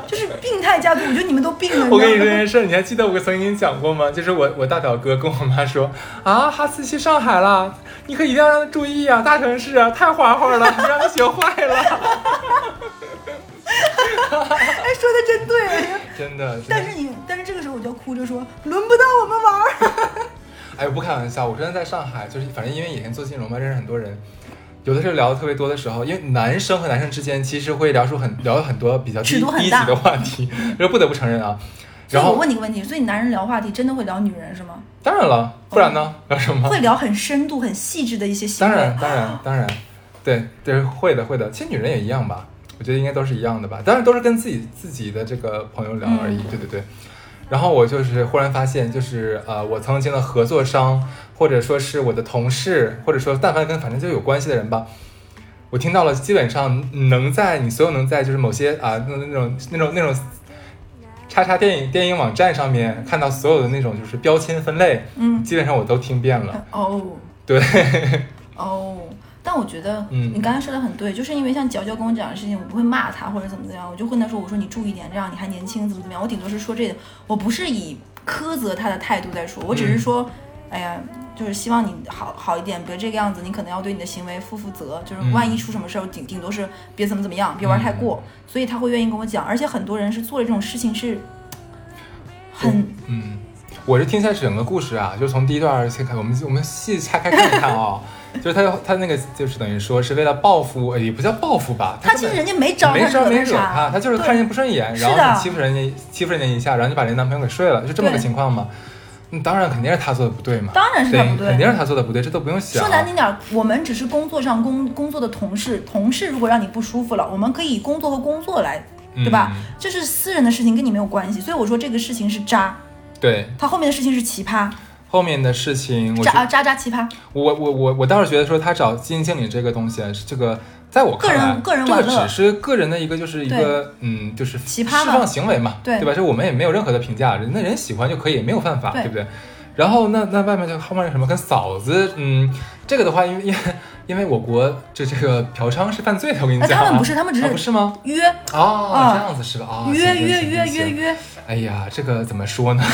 就是病态家族。我觉得你们都病了。我跟你说件事，你还记得我曾经讲过吗？就是我我大表哥跟我妈说啊，哈斯去上海了，你可一定要让他注意啊，大城市啊太花花了，你让他学坏了。哎，说的真对。真的，但是你，但是这个时候我就要哭着说，轮不到我们玩儿。哎，不开玩笑，我真的在上海，就是反正因为以前做金融嘛，认识很多人，有的时候聊的特别多的时候，因为男生和男生之间其实会聊出很聊很多比较低级的话题，这不得不承认啊。然后我问你个问题，所以男人聊话题真的会聊女人是吗？当然了，不然呢？聊什么？会聊很深度、很细致的一些行为。当然，当然，当然，对对，会的，会的。其实女人也一样吧，我觉得应该都是一样的吧。当然都是跟自己自己的这个朋友聊而已。嗯对对对。然后我就是忽然发现，就是呃，我曾经的合作商，或者说是我的同事，或者说但凡跟反正就有关系的人吧，我听到了，基本上能在你所有能在就是某些啊那那种那种那种。叉叉电影电影网站上面看到所有的那种就是标签分类，嗯，基本上我都听遍了。哦对，哦。但我觉得，嗯。你刚才说的很对，就是因为像娇娇跟我讲的事情，我不会骂他或者怎么怎么样，我就跟他说，我说你注意点，这样你还年轻，怎么怎么样，我顶多是说这个，我不是以苛责他的态度在说，我只是说，哎呀，就是希望你好好一点，别这个样子，你可能要对你的行为负负责，就是嗯。万一出什么事儿，顶顶多是别怎么怎么样，别玩太过，所以他会愿意跟我讲，而且很多人是做了这种事情是很嗯，我是听下整个故事啊，就从第一段先看，我们我们细拆开看一看啊、就是他他那个就是等于说是为了报复，呃也不叫报复吧，他其实人家没招没招没惹他他，就是看人家不顺眼，然后欺负人家欺负人家一下，然后就把人家男朋友给睡了，就这么个情况嘛。嗯，当然肯定是他做的不对嘛，当然是他不对肯定是他做的不对，这都不用想。说难听点，我们只是工作上工工作的同事，同事如果让你不舒服了，我们可以以工作和工作来，对吧？嗯这是私人的事情，跟你没有关系。所以我说这个事情是渣，对，他后面的事情是奇葩，后面的事情，我觉渣啊渣渣奇葩。我我我我倒是觉得说他找基金经理这个东西，啊，这个在我看来，个人个人这个只是个人的一个就是一个嗯，就是奇葩嘛释放行为嘛，对吧？这我们也没有任何的评价，人那人喜欢就可以，没有犯法，对不对？然后那那外面就后面什么跟嫂子，嗯，这个的话，因为因为因为我国这这个嫖娼是犯罪的，我跟你哎，讲啊，他们不是，他们只啊不是吗？约哦，啊这样子是吧？啊，约约约约约，哎呀，这个怎么说呢？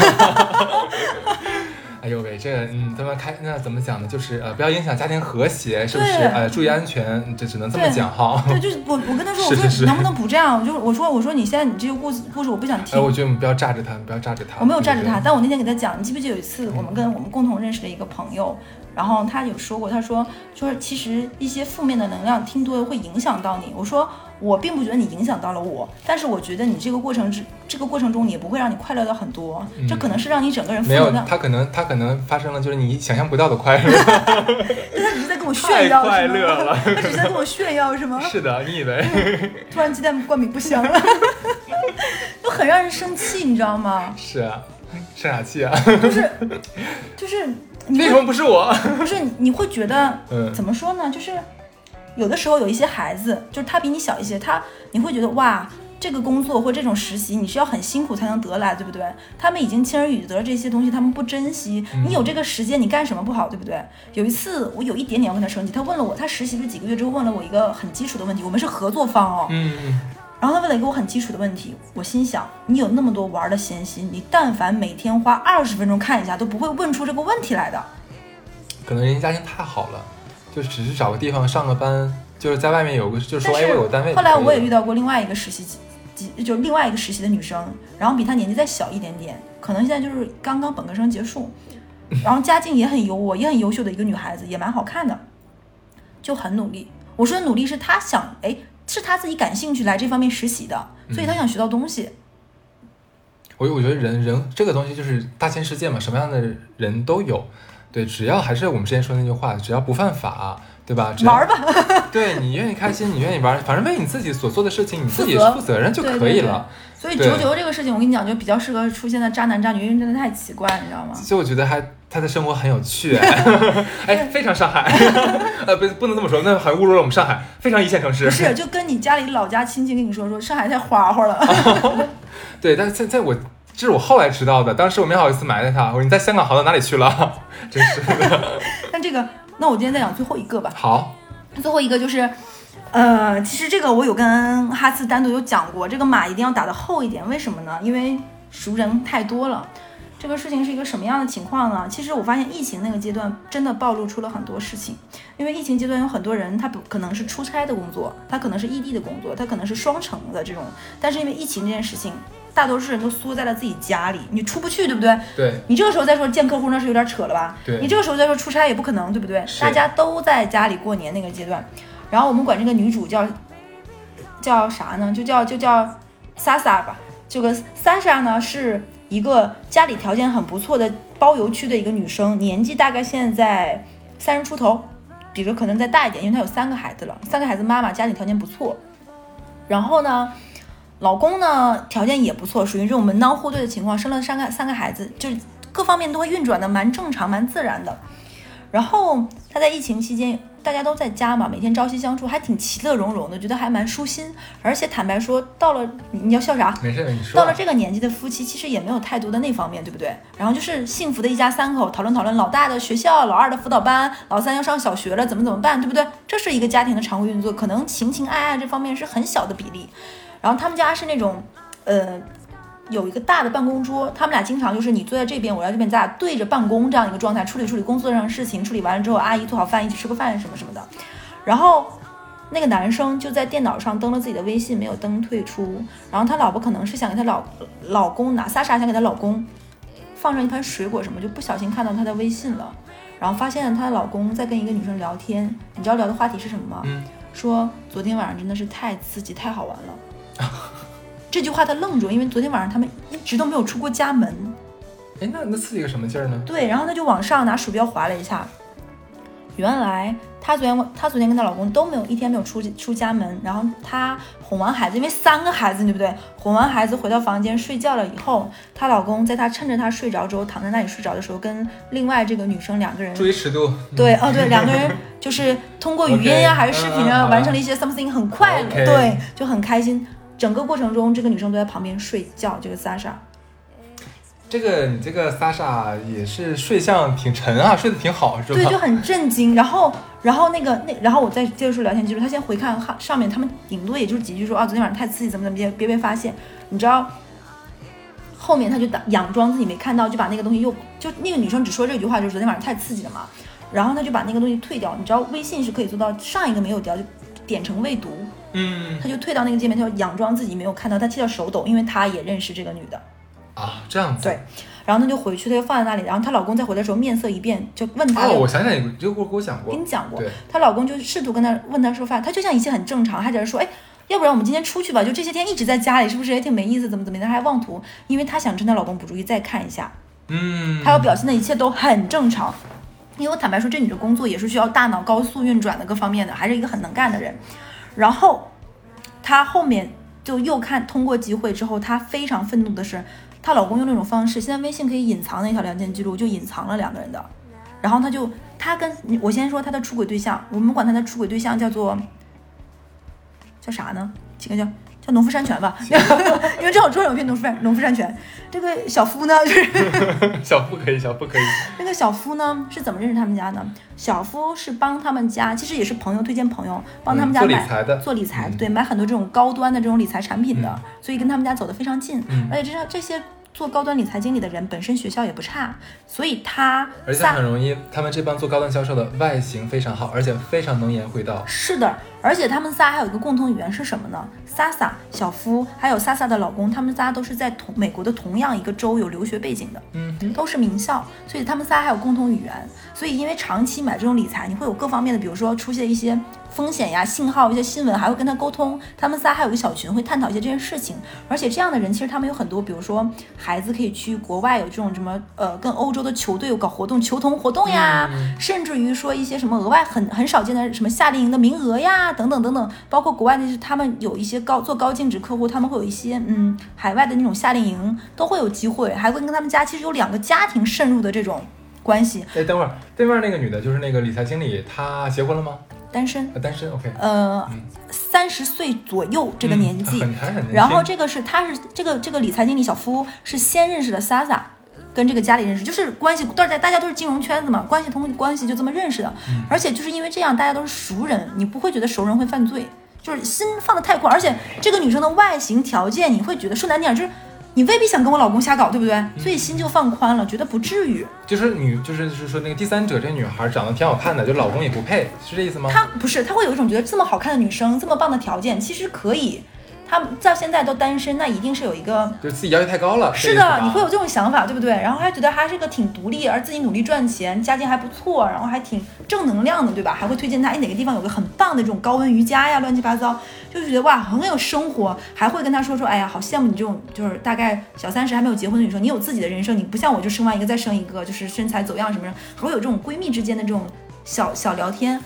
哎呦喂，这个嗯，咱们开那怎么讲呢？就是呃，不要影响家庭和谐，是不是？呃，注意安全，这只能这么讲哈。对，就是我我跟他说，我说能不能不这样？就是我说我说你现在你这个故事故事我不想听哎，，我觉得我们不要炸着他，不要炸着他。我没有炸着他，但我那天给他讲，你记不记得有一次我们跟我们共同认识的一个朋友，然后他有说过，他说说其实一些负面的能量听多了会影响到你。我说我并不觉得你影响到了我，但是我觉得你这个过程之这个过程中也不会让你快乐到很多，这可能是让你整个人负没有。他可能他可能发生了就是你想象不到的快乐，他只是在跟我炫耀，快乐了他只是在跟我炫耀，是吗？是的，你以为？突然鸡蛋灌饼不香了，就很让人生气，你知道吗？是啊，生啥气啊？就是就是你为什么不是我？不是你你会觉得，嗯怎么说呢？就是有的时候有一些孩子，就是他比你小一些，他你会觉得哇，这个工作或这种实习你是要很辛苦才能得来，对不对？他们已经轻而易得这些东西，他们不珍惜。嗯你有这个时间，你干什么不好，对不对？有一次我有一点点要跟他生气，他问了我，他实习了几个月之后问了我一个很基础的问题，我们是合作方哦，嗯，嗯然后他问了一个我很基础的问题，我心想，你有那么多玩的闲心，你但凡每天花二十分钟看一下，都不会问出这个问题来的。可能人家家庭太好了，就只是找个地方上个班，就是在外面有个，就是说，哎，我有单位。后来我也遇。到过另外一个实习，几就另外一个实习的女生，然后比她年纪再小一点点，可能现在就是刚刚本科生结束，然后家境也很优渥，也很优秀的一个女孩子，也蛮好看的，就很努力。我说的努力是她想，哎，是她自己感兴趣来这方面实习的，所以她想学到东西。我我觉得人人这个东西就是大千世界嘛，什么样的人都有。对，只要还是我们之前说那句话，只要不犯法，对吧？只要玩儿吧，对你愿意开心，你愿意玩，反正为你自己所做的事情，你自己负责任就对对对可以了。所以九九这个事情，我跟你讲，就比较适合出现在渣男渣女，因为真的太奇怪，你知道吗？所以我觉得还他的生活很有趣，哎，非常上海，呃，不不能这么说，那还侮辱了我们上海，非常一线城市不。是，就跟你家里老家亲戚跟你说说，上海太花花了。对，但是在在我这是我后来知道的，当时我没好意思埋汰他，我说你在香港好到哪里去了？真是的。但这个，那我今天再讲最后一个吧。好，最后一个就是，呃，其实这个我有跟哈斯单独有讲过，这个码一定要打得厚一点，为什么呢？因为熟人太多了。这个事情是一个什么样的情况呢？其实我发现疫情那个阶段真的暴露出了很多事情，因为疫情阶段有很多人他不可能是出差的工作，他可能是异地的工作，他可能是双城的这种，但是因为疫情这件事情，大多数人都缩在了自己家里，你出不去，对不对？对你这个时候再说见客户，那是有点扯了吧？对你这个时候再说出差也不可能，对不对？是大家都在家里过年那个阶段，然后我们管这个女主叫叫啥呢？就叫就叫莎莎吧。这个莎莎呢是一个家里条件很不错的包邮区的一个女生，年纪大概现在三十出头，比如可能再大一点，因为她有三个孩子了，三个孩子妈妈家里条件不错。然后呢，老公呢条件也不错，属于这种门当户对的情况，生了三个三个孩子，就是各方面都会运转的蛮正常、蛮自然的。然后他在疫情期间，大家都在家嘛，每天朝夕相处，还挺其乐融融的，觉得还蛮舒心。而且坦白说，到了你你要笑啥？没事，你说。到了这个年纪的夫妻，其实也没有太多的那方面，对不对？然后就是幸福的一家三口，讨论讨论老大的学校，老二的辅导班，老三要上小学了，怎么怎么办，对不对？这是一个家庭的常规运作，可能情情爱爱这方面是很小的比例。然后他们家是那种，呃，有一个大的办公桌，他们俩经常就是你坐在这边，我在这边，咱俩对着办公这样一个状态，处理处理工作上的事情，处理完了之后，阿姨做好饭，一起吃个饭什么什么的。然后那个男生就在电脑上登了自己的微信，没有登退出。然后他老婆可能是想给他老老公拿，莎莎想给她老公放上一盘水果什么，就不小心看到他的微信了，然后发现她的老公在跟一个女生聊天，你知道聊的话题是什么吗？嗯，说昨天晚上真的是太刺激、太好玩了。这句话他愣住，因为昨天晚上他们一直都没有出过家门。哎，那那刺激个什么劲儿呢？对，然后他就往上拿鼠标划了一下，原来她昨天她昨天跟她老公都没有一天没有出出家门，然后她哄完孩子，因为三个孩子对不对？哄完孩子回到房间睡觉了以后，她老公在她趁着她睡着之后躺在那里睡着的时候，跟另外这个女生两个人注意尺度。对，哦对，两个人就是通过语音呀还是视频啊，完成了一些 something 很快乐对，就很开心。整个过程中，这个女生都在旁边睡觉，这个 Sasha。这个你这个莎莎也是睡相挺沉啊，睡得挺好，是吧？对，就很震惊。然后，然后那个那，然后我再接着说聊天记录，他先回看哈上面，他们顶多也就是几句说啊，昨天晚上太刺激，怎么怎么别别被发现，你知道。后面他就打佯装自己没看到，就把那个东西又就那个女生只说这句话，就是昨天晚上太刺激了嘛。然后他就把那个东西退掉，你知道微信是可以做到上一个没有掉就点成未读，嗯他就退到那个界面，他就佯装自己没有看到，他踢到手抖，因为他也认识这个女的。啊，这样子。对，然后他就回去，他就放在那里，然后她老公再回来的时候面色一变，就问她哦，我想想，你就给我给我讲过跟你。讲过对，她老公就试图跟她问她说饭，她就像一切很正常，还在那说，哎，要不然我们今天出去吧？就这些天一直在家里，是不是也挺没意思？怎么怎么样？她还妄图，因为她想趁她老公不注意再看一下，嗯，她要表现的一切都很正常。因为我坦白说，这女的工作也是需要大脑高速运转的各方面的，还是一个很能干的人。然后她后面就又看通过机会之后，她非常愤怒的是，她老公用那种方式，现在微信可以隐藏那条聊天记录，就隐藏了两个人的。然后她就她跟我先说她的出轨对象，我们管她的出轨对象叫做叫啥呢？请个叫农夫山泉吧，因为正好桌上有片农夫山农夫山泉。这个小夫呢，就是 小夫可以，小夫可以。那个小夫呢是怎么认识他们家的？小夫是帮他们家，其实也是朋友推荐朋友，帮他们家嗯做理买、财的做理财，嗯对，买很多这种高端的这种理财产品的，嗯所以跟他们家走得非常近。嗯而且这这些做高端理财经理的人本身学校也不差，所以他而且很容易，他们这帮做高端销售的外形非常好，而且非常能言会道。是的，而且他们仨还有一个共同语言是什么呢？萨萨、小夫还有萨萨的老公，他们仨都是在同美国的同样一个州有留学背景的。嗯哼，都是名校，所以他们仨还有共同语言。所以因为长期买这种理财，你会有各方面的，比如说出现一些风险呀、信号、一些新闻，还会跟他沟通。他们仨还有个小群，会探讨一些这件事情。而且这样的人，其实他们有很多，比如说孩子可以去国外有这种什么呃，跟欧洲的球队有搞活动、球童活动呀，嗯甚至于说一些什么额外很很少见的什么夏令营的名额呀，等等等等。包括国外的，他们有一些高做高净值客户，他们会有一些嗯海外的那种夏令营，都会有机会，还会跟他们家其实有两个家庭渗入的这种关系。哎，等会儿，对面那个女的，就是那个理财经理，她结婚了吗？单身，呃，单身，OK。呃嗯，三十岁左右这个年纪。然后这个是他是这个这个理财经理小夫是先认识的 Sasa，跟这个家里认识，就是关系，大家大家都是金融圈子嘛，关系通关系就这么认识的。嗯而且就是因为这样，大家都是熟人，你不会觉得熟人会犯罪，就是心放的太宽，而且这个女生的外形条件，你会觉得说难听点就是。你未必想跟我老公瞎搞，对不对？嗯所以心就放宽了，觉得不至于。就是女，就是就是说那个第三者这女孩长得挺好看的，就老公也不配，是这意思吗？她不是，她会有一种觉得这么好看的女生，这么棒的条件，其实可以。她到现在都单身，那一定是有一个就是自己要求太高了。是的，你会有这种想法，对不对？然后还觉得还是个挺独立，而自己努力赚钱，家境还不错，然后还挺正能量的，对吧？还会推荐他，哎，哪个地方有个很棒的这种高温瑜伽呀，乱七八糟，就觉得哇，很有生活，还会跟他说说，哎呀，好羡慕你这种就是大概小三十还没有结婚的女生，你有自己的人生，你不像我就生完一个再生一个，就是身材走样什么的，还会有这种闺蜜之间的这种小小聊天。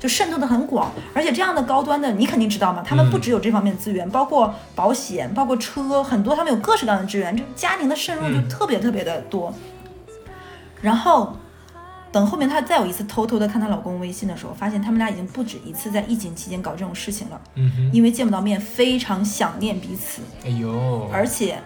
就渗透的很广，而且这样的高端的，你肯定知道嘛，他们不只有这方面资源，包括保险，包括车，很多他们有各式各样的资源，这个家庭的渗入就嗯。特别特别的多。然后等后面她再有一次偷偷的看她老公微信的时候，发现他们俩已经不止一次在疫情期间搞这种事情了，嗯哼，因为见不到面，非常想念彼此，哎呦，而且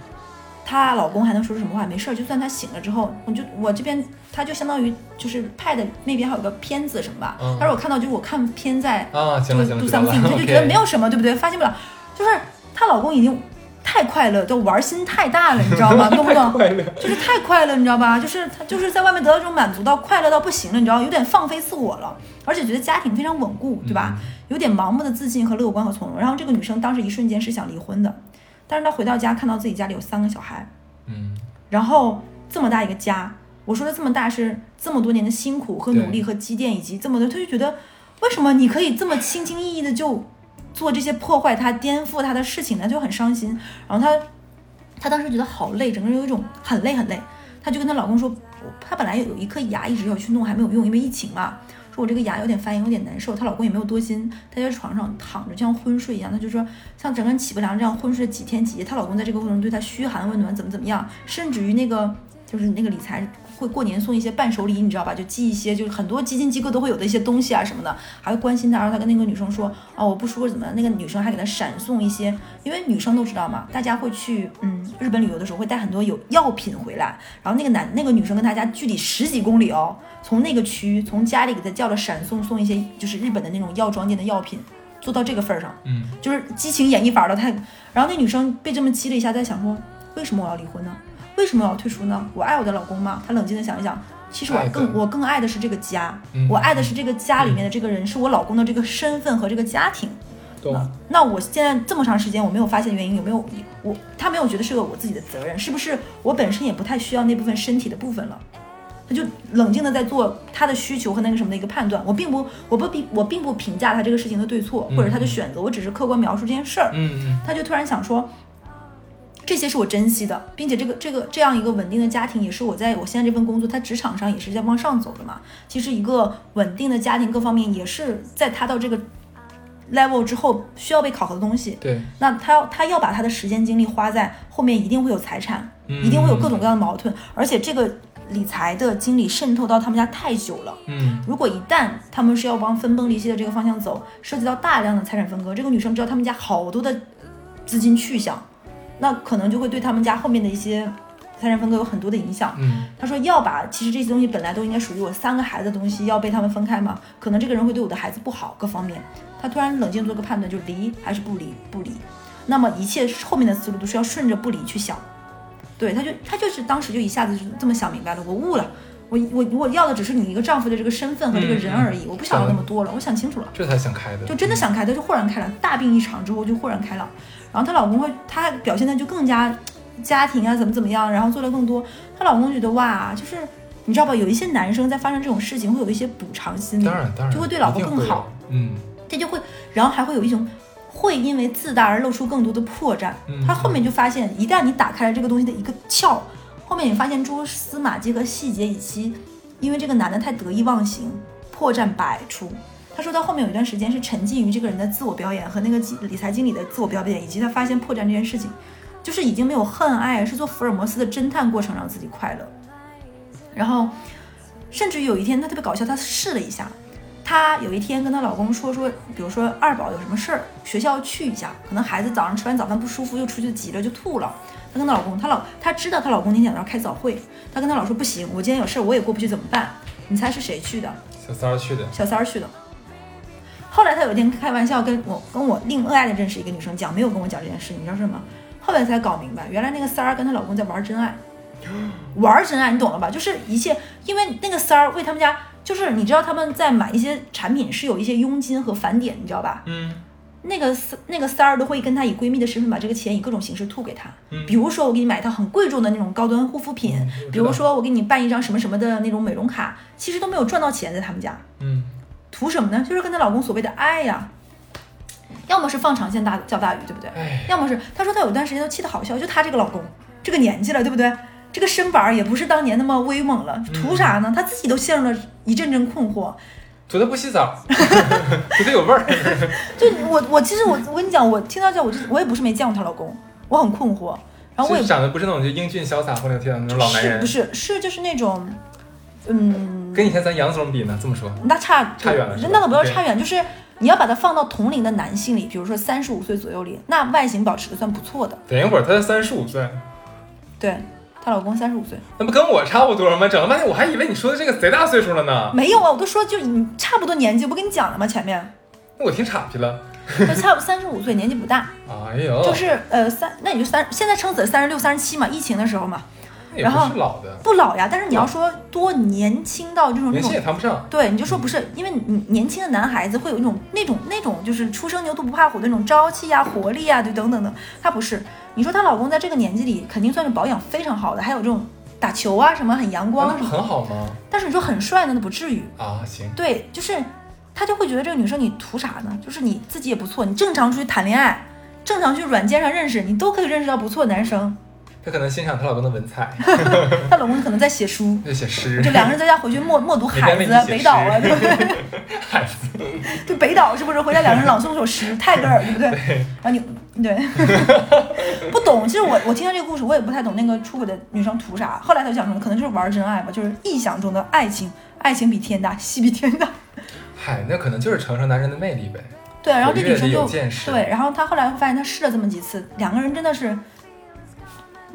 她老公还能说出什么话？没事儿，就算她醒了之后，我就我这边她就相当于就是 Pad 那边还有个片子什么吧，嗯他说我看到就是我看片在啊，行了行了他就觉得没有什么，对不对？发现不了，就是她老公已经太快乐，就玩心太大了，你知道吗？懂不懂？就是太快乐，你知道吧？就是他就是在外面得到这种满足到快乐到不行了，你知道，有点放飞自我了，而且觉得家庭非常稳固，对吧？有点盲目的自信和乐观和从容。然后这个女生当时一瞬间是想离婚的，但是他回到家看到自己家里有三个小孩，嗯，然后这么大一个家，我说的这么大是这么多年的辛苦和努力和积淀，以及这么多，他就觉得为什么你可以这么轻轻易易的就做这些破坏他、颠覆他的事情呢？就很伤心。然后他他当时觉得好累，整个人有一种很累很累。她就跟她老公说，我她本来有有一颗牙一直要去弄，还没有用，因为疫情嘛。说我这个牙有点发炎，有点难受。她老公也没有多心，她在床上躺着，像昏睡一样。她就说，像整个人起不来这样昏睡几天几夜。她老公在这个过程中对她嘘寒问暖，怎么怎么样，甚至于那个就是那个理财会过年送一些伴手礼，你知道吧？就寄一些，就是很多基金机构都会有的一些东西啊什么的，还会关心他。然后他跟那个女生说，啊，我不舒服怎么样？那个女生还给他闪送一些，因为女生都知道嘛，大家会去嗯日本旅游的时候会带很多有药品回来。然后那个男那个女生跟他家距离十几公里哦，从那个区从家里给他叫了闪送，送一些就是日本的那种药妆店的药品，做到这个份儿上，嗯，就是激情演绎法了。他，然后那女生被这么激了一下，在想说，为什么我要离婚呢？为什么要退出呢？我爱我的老公吗？他冷静的想一想，其实我更我更爱的是这个家，嗯我爱的是这个家里面的这个人，是我老公的这个身份和这个家庭。懂。那我现在这么长时间我没有发现原因，有没有我他没有觉得是个我自己的责任，是不是我本身也不太需要那部分身体的部分了？他就冷静的在做他的需求和那个什么的一个判断。我并不我不比我并不评价他这个事情的对错或者他的选择，我只是客观描述这件事儿。嗯嗯他就突然想说，这些是我珍惜的，并且这个这个这样一个稳定的家庭，也是我在我现在这份工作，他职场上也是在往上走的嘛。其实一个稳定的家庭，各方面也是在他到这个 level 之后需要被考核的东西。对，那他要他要把他的时间精力花在后面，一定会有财产，嗯一定会有各种各样的矛盾，而且这个理财的经理渗透到他们家太久了。嗯如果一旦他们是要往分崩离析的这个方向走，涉及到大量的财产分割，这个女生知道他们家好多的资金去向，那可能就会对他们家后面的一些财产分割有很多的影响。嗯他说要把其实这些东西本来都应该属于我三个孩子的东西，要被他们分开嘛？可能这个人会对我的孩子不好，各方面。他突然冷静做个判断，就离还是不离？不离。那么一切后面的思路都是要顺着不离去想。对，他就他就是当时就一下子就这么想明白了，我悟了。我我我要的只是你一个丈夫的这个身份和这个人而已，我不想要那么多了，我想清楚了。这才想开的。就真的想开，他就豁然开朗，大病一场之后就豁然开朗。然后她老公会，她表现的就更加家庭啊怎么怎么样，然后做的更多。她老公觉得哇，就是你知道吧，有一些男生在发生这种事情会有一些补偿心理，当然当然就会对老婆更好，嗯这就会，然后还会有一种会因为自大而露出更多的破绽。嗯他后面就发现，一旦你打开了这个东西的一个窍，后面你发现蛛丝马迹和细节以及因为这个男的太得意忘形，破绽百出。他说到后面有一段时间是沉浸于这个人的自我表演和那个理理财经理的自我表演，以及他发现破绽这件事情，就是已经没有恨爱，是做福尔摩斯的侦探过程让自己快乐。然后，甚至于有一天他特别搞笑，他试了一下，她有一天跟她老公说说，比如说二宝有什么事儿，学校去一下，可能孩子早上吃完早饭不舒服，又出去急了就吐了。她跟她老公，她老她知道她老公今天早上开早会，她跟她老说不行，我今天有事儿，我也过不去怎么办？你猜是谁去的？小三儿去的，小三儿去的。后来她有一天开玩笑跟我跟我另外的认识一个女生讲，没有跟我讲这件事，你知道是什么？后来才搞明白，原来那个三儿跟她老公在玩真爱，玩真爱，你懂了吧？就是一切，因为那个三儿为他们家，就是你知道他们在买一些产品是有一些佣金和返点，你知道吧？嗯。那个三那个三儿都会跟她以闺蜜的身份把这个钱以各种形式吐给她，嗯。比如说我给你买一套很贵重的那种高端护肤品，比如说我给你办一张什么什么的那种美容卡，其实都没有赚到钱在他们家，嗯图什么呢？就是跟她老公所谓的爱呀，要么是放长线大钓大鱼，对不对？哎，要么是她说她有段时间都气得好笑，就她这个老公这个年纪了，对不对？这个身板儿也不是当年那么威猛了，图啥呢？她自己都陷入了一阵阵困惑。图他不洗澡，图他有味儿。就我我其实我我跟你讲，我听到这我就我也不是没见过她老公，我很困惑。然后我也就是长得不是那种就英俊潇洒、风流倜傥的那种老男人不，是是就是那种，嗯，跟以前咱杨总比呢？这么说，那差差远了那倒不要差远，就是你要把它放到同龄的男性里，比如说三十五岁左右里，那外形保持的算不错的。等一会儿她才三十五岁，对，她老公三十五岁，那不跟我差不多吗？整了半天我还以为你说的这个贼大岁数了呢，没有啊，我都说就你差不多年纪，我不跟你讲了吗？前面那我听岔劈了。就差不三十五岁，年纪不大，哎呦，就是呃三，那你就三，现在撑死三十六、三十七嘛，疫情的时候嘛，那也不是老的，不老呀。但是你要说多年轻到这种年轻也谈不上。对，你就说不是，因为你年轻的男孩子会有一种那种那种就是初生牛犊不怕虎的那种朝气呀、活力呀，对，等等的。他不是，你说她老公在这个年纪里肯定算是保养非常好的，还有这种打球啊什么很阳那不光什么。很好吗？但是你说很帅呢，那不至于。啊，行，对，就是他就会觉得这个女生你图啥呢？就是你自己也不错，你正常出去谈恋爱，正常去软件上认识，你都可以认识到不错的男生。她可能欣赏她老公的文采，她老公可能在写书，在写诗，就两个人在家回去默默读《海子》《北岛》啊，对不对？海子，对北岛是不是？回家两个人朗诵首诗，泰戈尔，对不对？然后你对 不懂，其实我我听到这个故事，我也不太懂那个出轨的女生图啥。后来她讲什么？可能就是玩真爱吧，就是臆想中的爱情，爱情比天大，戏比天大。嗨，那可能就是承受男人的魅力呗。对，然后这女生就对，然后她后来发现，她试了这么几次，两个人真的是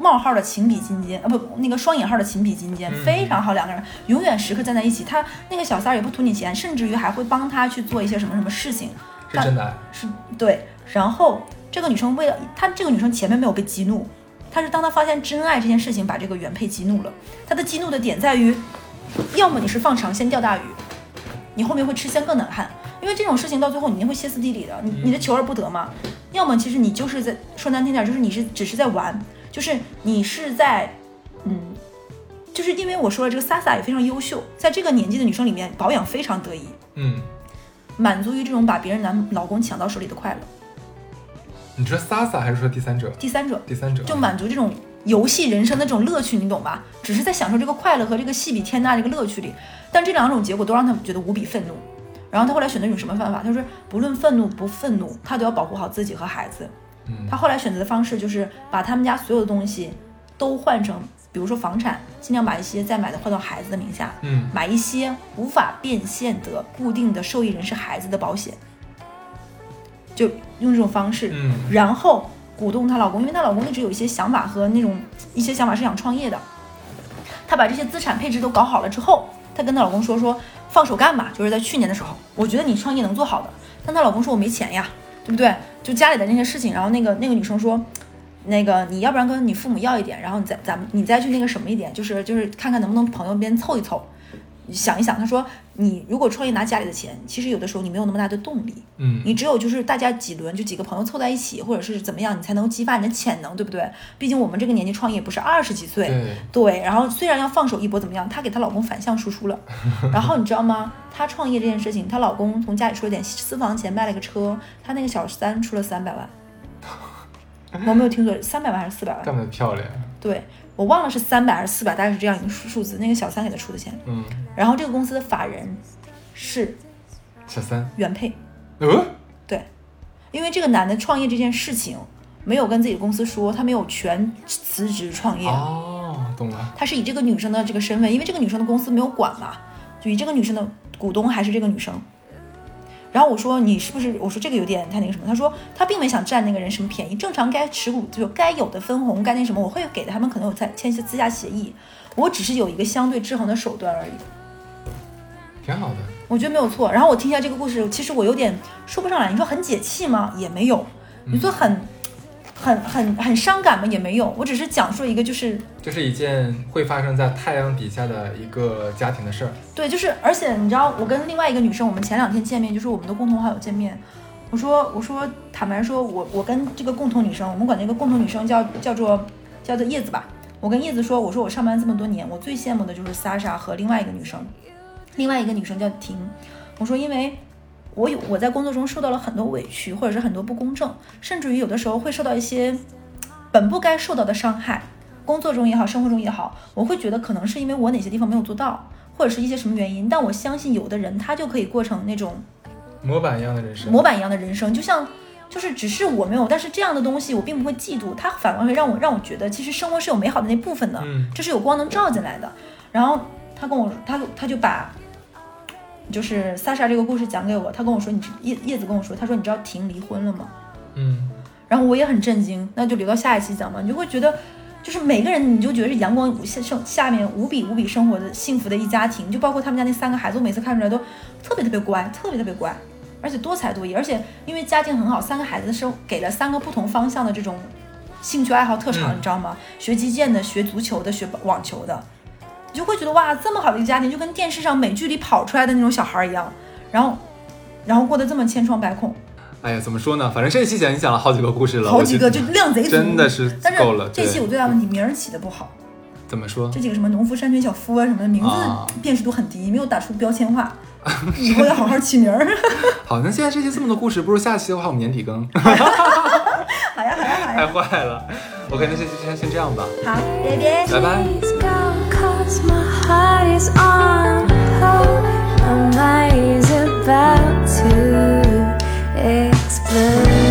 冒号的情比金坚啊，不，那个双引号的情比金坚，非常好，两个人永远时刻站在一起。他那个小三儿也不图你钱，甚至于还会帮他去做一些什么什么事情。是真的，是对。然后这个女生为了她，这个女生前面没有被激怒，她是当她发现真爱这件事情，把这个原配激怒了。她的激怒的点在于，要么你是放长线钓大鱼，你后面会吃香更难看。因为这种事情到最后你一定会歇斯底里的，你你的求而不得嘛。要么其实你就是在说难听点，就是你是只是在玩，就是你是在，嗯，就是因为我说了这个 Sasa 也非常优秀，在这个年纪的女生里面保养非常得意，嗯，满足于这种把别人男老公抢到手里的快乐。你说 Sasa 还是说第三者？第三者，第三者就满足这种游戏人生的这种乐趣，你懂吧？只是在享受这个快乐和这个戏比天大这个乐趣里，但这两种结果都让他们觉得无比愤怒。然后他后来选择一种什么方法？他说不论愤怒不愤怒，他都要保护好自己和孩子。他后来选择的方式就是把他们家所有的东西都换成，比如说房产，尽量把一些再买的换到孩子的名下。嗯，买一些无法变现的固定的受益人是孩子的保险，就用这种方式。嗯，然后鼓动她老公，因为她老公一直有一些想法和那种一些想法是想创业的。她把这些资产配置都搞好了之后，她跟她老公说说。放手干吧，就是在去年的时候，我觉得你创业能做好的。但她老公说我没钱呀，对不对？就家里的那些事情。然后那个那个女生说，那个你要不然跟你父母要一点，然后你再咱们你再去那个什么一点，就是就是看看能不能朋友边凑一凑。想一想，她说：“你如果创业拿家里的钱，其实有的时候你没有那么大的动力。嗯，你只有就是大家几轮，就几个朋友凑在一起，或者是怎么样，你才能激发你的潜能，对不对？毕竟我们这个年纪创业不是二十几岁，对。然后虽然要放手一搏，怎么样？她给她老公反向输出了。然后你知道吗？她创业这件事情，她老公从家里出了点私房钱，卖了个车。她那个小三出了三百万，我没有听错，三百万还是四百万？干得漂亮。对。”我忘了是三百还是四百，大概是这样一个数数字。那个小三给他出的钱，嗯，然后这个公司的法人是小三原配，嗯，对，因为这个男的创业这件事情没有跟自己的公司说，他没有全辞职创业，哦，懂了，他是以这个女生的这个身份，因为这个女生的公司没有管嘛，就以这个女生的股东还是这个女生。然后我说你是不是？我说这个有点太那个什么。他说他并没想占那个人什么便宜，正常该持股就该有的分红该那什么，我会给他们可能有在签一些私下协议，我只是有一个相对制衡的手段而已。挺好的，我觉得没有错。然后我听一下这个故事，其实我有点说不上来。你说很解气吗？也没有。你说很。很很很伤感吗？也没有，我只是讲述一个，就是就是一件会发生在太阳底下的一个家庭的事儿。对，就是而且你知道，我跟另外一个女生，我们前两天见面，就是我们的共同好友见面。我说我说坦白说，我我跟这个共同女生，我们管那个共同女生叫叫做叫做叶子吧。我跟叶子说，我说我上班这么多年，我最羡慕的就是 Sasha 和另外一个女生，另外一个女生叫婷。我说因为。我有我在工作中受到了很多委屈，或者是很多不公正，甚至于有的时候会受到一些本不该受到的伤害，工作中也好，生活中也好，我会觉得可能是因为我哪些地方没有做到，或者是一些什么原因。但我相信有的人他就可以过成那种模板一样的人生，模板一样的人生，就像就是只是我没有，但是这样的东西我并不会嫉妒，它反而会让我让我觉得其实生活是有美好的那部分的，这是有光能照进来的。然后他跟我他他就把。就是萨莎这个故事讲给我，他跟我说，你叶叶子跟我说，他说你知道婷离婚了吗？嗯，然后我也很震惊，那就留到下一期讲吧。你就会觉得，就是每个人，你就觉得是阳光下生下面无比无比生活的幸福的一家庭，就包括他们家那三个孩子，我每次看出来都特别特别乖，特别特别乖，而且多才多艺，而且因为家境很好，三个孩子是给了三个不同方向的这种兴趣爱好特长，你知道吗？学击剑的，学足球的，学网球的。你就会觉得哇，这么好的一个家庭，就跟电视上美剧里跑出来的那种小孩一样，然后，然后过得这么千疮百孔。哎呀，怎么说呢？反正这期讲你讲了好几个故事了，好几个就量贼足，真的是够了。这期我最大问题名儿起的不好。怎么说？这几个什么农夫山泉小夫啊什么的名字辨识度很低，没有打出标签化，以后要好好起名儿。好，那现在这期这么多故事，不如下期的话我们年底更。好呀好呀好呀太呀，坏了。OK，那就就先先这样吧，好，拜拜。拜拜。About to explode.